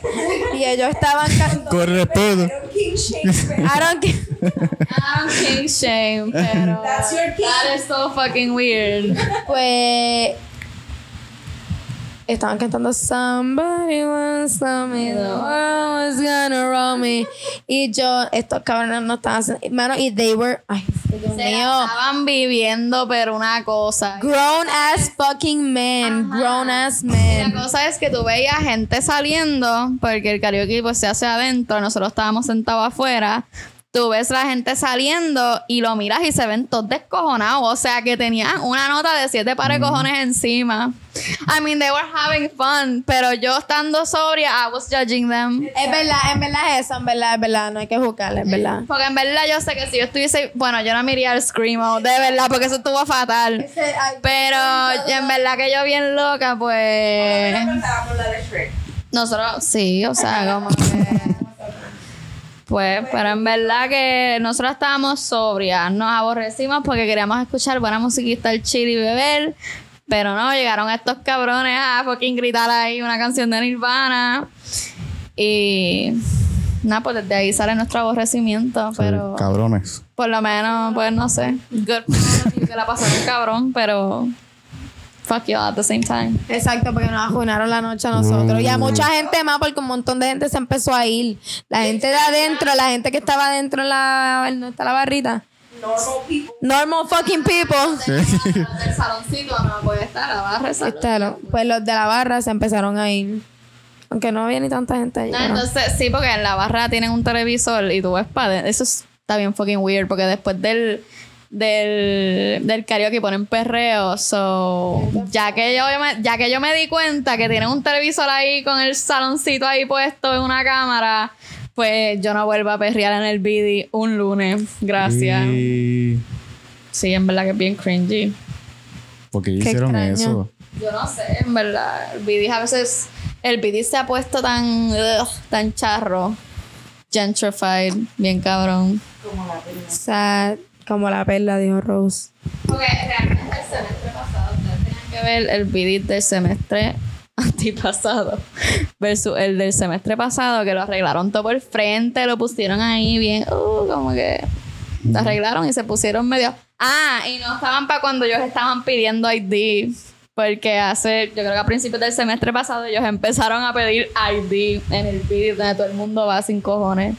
Y ellos estaban cantando. Con respeto. I don't care. I'm king shame, pero. That's your king. That is so fucking weird. Pues estaban cantando Somebody once told me the world was gonna roll me. Y yo, estos cabrones no estaban haciendo. Mano, y they were. Ay, Dios Se mío. estaban viviendo, pero una cosa. Grown ass fucking men. Grown ass La men. cosa es que tú veías gente saliendo, porque el karaoke pues se hace adentro, nosotros estábamos sentados afuera. Tú ves la gente saliendo y lo miras y se ven todos descojonados. O sea que tenían una nota de siete pares de cojones encima. I mean, they were having fun, pero yo estando sobria, I was judging them. Es verdad, en verdad es eso, en verdad, es verdad. No hay que juzgarle, es verdad. Porque en verdad yo sé que si yo estuviese, bueno, yo no me iría al Screamo, de verdad, porque eso estuvo fatal. Pero en verdad que yo bien loca, pues... Cantábamos la de Shrek. Nosotros, sí, o sea, como que. Pues, pero en verdad que nosotros estábamos sobrias, nos aborrecimos porque queríamos escuchar buena musiquita, el chill y beber, pero no, llegaron estos cabrones a fucking gritar ahí una canción de Nirvana y nada, pues desde ahí sale nuestro aborrecimiento, pero Cabrones. por lo menos, pues no sé, good (laughs) que la pasaron cabrón, pero fuck you at the same time. Exacto, porque nos arruinaron la noche a nosotros. Y a mucha gente más, porque un montón de gente se empezó a ir. La gente de adentro, la gente que estaba adentro en la. ¿No está la barrita? Normal people. Normal fucking people. (laughs) El saloncito no puede estar, la barra. Este, lo- pues los de la barra se empezaron a ir. Aunque no había ni tanta gente allí. No, pero- entonces, sí, porque en la barra tienen un televisor y tú ves para Eso es- está bien fucking weird porque después del, del, del karaoke ponen perreo. So, ya que, yo me, ya que yo me di cuenta que tienen un televisor ahí con el saloncito ahí puesto en una cámara, pues yo no vuelvo a perrear en el BD un lunes. Gracias. Y... Sí, en verdad que es bien cringy. ¿Por qué Qué hicieron extraño. eso? Yo no sé, en verdad. El BD a veces. El BD se ha puesto tan. ugh, tan charro. Gentrified. Bien cabrón. Sad, como la perla, dijo Rose. Porque realmente el semestre pasado. Ustedes tenían que ver el BD del semestre (laughs) antipasado. Versus el del semestre pasado. Que lo arreglaron todo por frente. Lo pusieron ahí bien. Uh, como que. Lo arreglaron y se pusieron medio. Ah, y no estaban para cuando ellos estaban pidiendo ID. Porque hace, yo creo que a principios del semestre pasado ellos empezaron a pedir ID en el BD donde todo el mundo va sin cojones.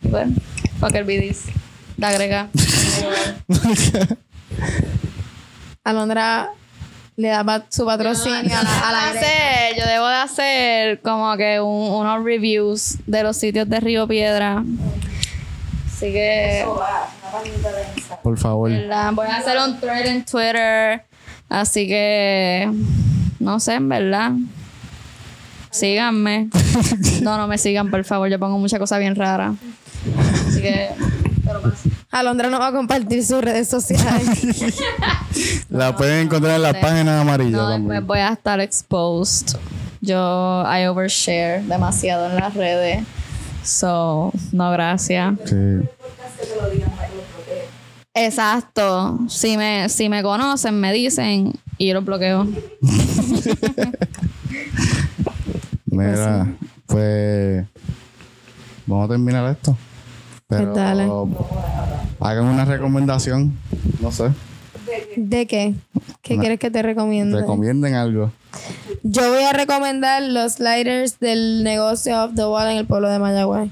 Y bueno, fuck el BD. La agrega. (laughs) Alondra le da pa- su patrocinio a la, a la Debo de hacer- yo debo de hacer como que un- unos reviews de los sitios de Río Piedra. Así que Por favor. ¿verdad? voy a hacer un thread en Twitter. Así que no sé, en verdad. Síganme. (laughs) No, no me sigan, por favor. Yo pongo muchas cosas bien raras. Así que. Pero. Alondra no va a compartir sus redes sociales. La pueden encontrar en las páginas amarillas No, después voy a estar exposed. Yo, I overshare demasiado en las redes. So, no, gracias. Sí. Exacto. Si me, si me conocen, me dicen y yo los bloqueo. Mira, pues vamos a terminar esto. Pero Pues dale. hagan una recomendación, no sé, ¿De qué? ¿Qué quieres que te recomiende? recomienden algo. Yo voy a recomendar los sliders del negocio of the wall en el pueblo de Mayagüez.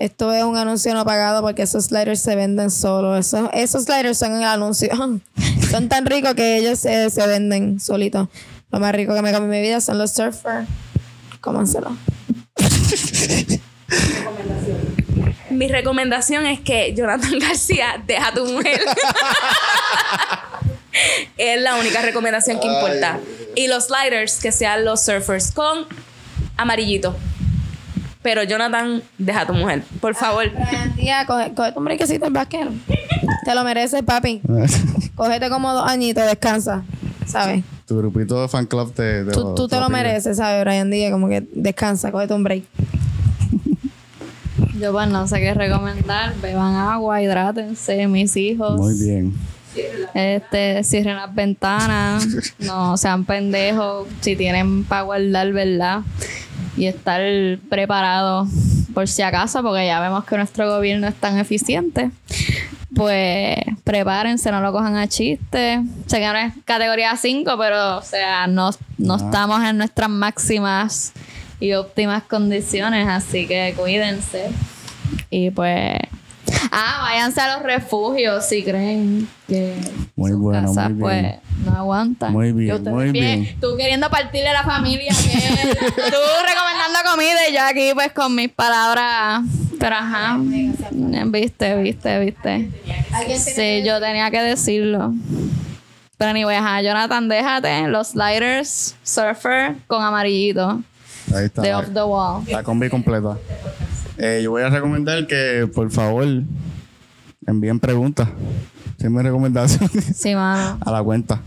Esto es un anuncio no pagado porque esos sliders se venden solos. Esos, esos sliders son el anuncio. (laughs) son tan ricos que ellos se, se venden solitos. Lo más rico que me come en mi vida son los surfers. Cómanselo. (laughs) (laughs) Mi recomendación es que Jonathan (laughs) García deja a tu mujer. (laughs) es la única recomendación que importa. Y los sliders, que sean los surfers con amarillito. Pero Jonathan, deja a tu mujer, por favor. Brian Díaz, coge, coge tu brequecito el vaquero. Te lo mereces, papi. (laughs) Cógete como dos añitos, descansa. ¿Sabes? tu grupito de fan club te, te Tú, tú te lo pide. mereces, ¿sabes, Brian Díaz? Como que descansa, cógete un break. Yo pues no sé qué recomendar. Beban agua, hidrátense, mis hijos. Muy bien. Este, cierren las ventanas, no sean pendejos, si tienen para guardar, ¿verdad? Y estar preparados por si acaso, porque ya vemos que nuestro gobierno es tan eficiente. Pues prepárense, no lo cojan a chiste. Sé que no es categoría 5, pero o sea, no, no Ajá. estamos en nuestras máximas y óptimas condiciones, así que cuídense. Y pues. Ah, váyanse a los refugios si creen que Muy sus bueno, casas, muy bien. pues no aguantan. Muy bien, muy bien. Tú queriendo partirle a la familia, que tú recomendando comida y yo aquí pues con mis palabras. Pero ajá, viste, viste, viste. Sí, yo tenía que decirlo. Pero anyway, ajá, Jonathan, déjate. Los sliders, surfer con amarillito. Ahí está. De off the wall. La combi completa. Eh, yo voy a recomendar que, por favor, envíen preguntas. Esa es mi recomendación Sí, mano. (laughs) a la cuenta.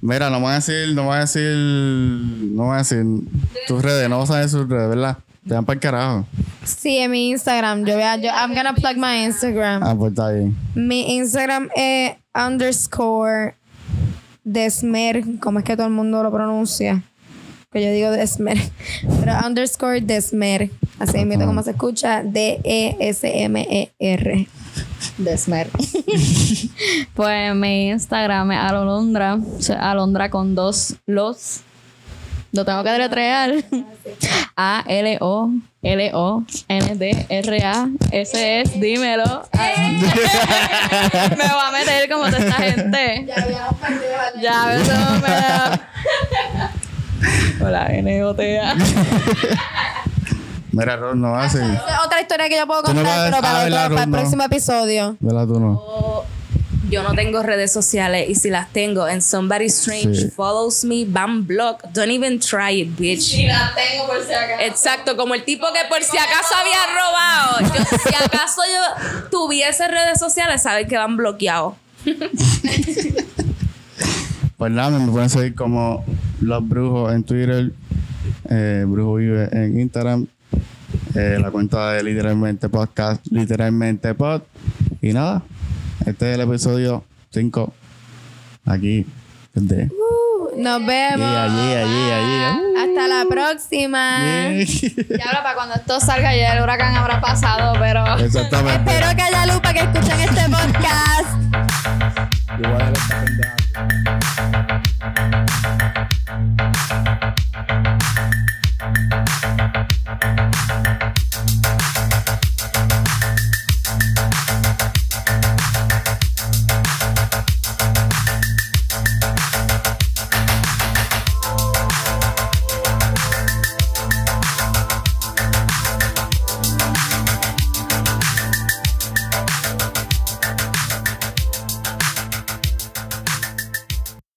Mira, no me voy a decir, no me voy a decir, no me a decir tus redes, no vas a decir sus redes, ¿verdad? Te dan para el carajo. Sí, en mi Instagram. Yo voy a, yo, I'm gonna plug my Instagram. Ah, pues está bien. Mi Instagram es underscore desmer. ¿Cómo es que todo el mundo lo pronuncia? Que yo digo desmer. (laughs) Pero underscore desmer. Así mismo como se escucha. E D-E-S-M-E-R. Desmer. (laughs) pues mi Instagram es Alondra. o sea, Alondra con dos los. Lo tengo que deletrear. A-L-O-L-O-N-D-R-A. Ese es, dímelo. (laughs) Me voy a meter como toda esta gente. Ya, eso me da. Hola, N-O-T-A. (laughs) Mira, Ron, no es Otra historia que yo puedo no contar, vas pero para, ah, otro- ¿verdad, para el? No. próximo episodio. ¿Verdad tú no? Yo no tengo redes sociales y si las tengo and somebody strange Sí. follows me, ban block. Don't even try it, bitch. la tengo por si acaso. Exacto, como el tipo que por si acaso había robado. Yo, si acaso yo tuviese redes sociales, saben que van bloqueados. (laughs) Pues nada, me pueden seguir como Los Brujos en Twitter, eh, Brujo Vive en Instagram, eh, la cuenta de Literalmente Podcast, Literalmente Pod. Y nada, este es el episodio 5. Aquí, desde. Nos vemos. allí, allí, allí, allí. Hasta la próxima. Y ahora para cuando esto salga ya el huracán habrá pasado, pero... Exactamente. Espero que haya luz para que escuchen este podcast. Yo voy a dar esta pendeja.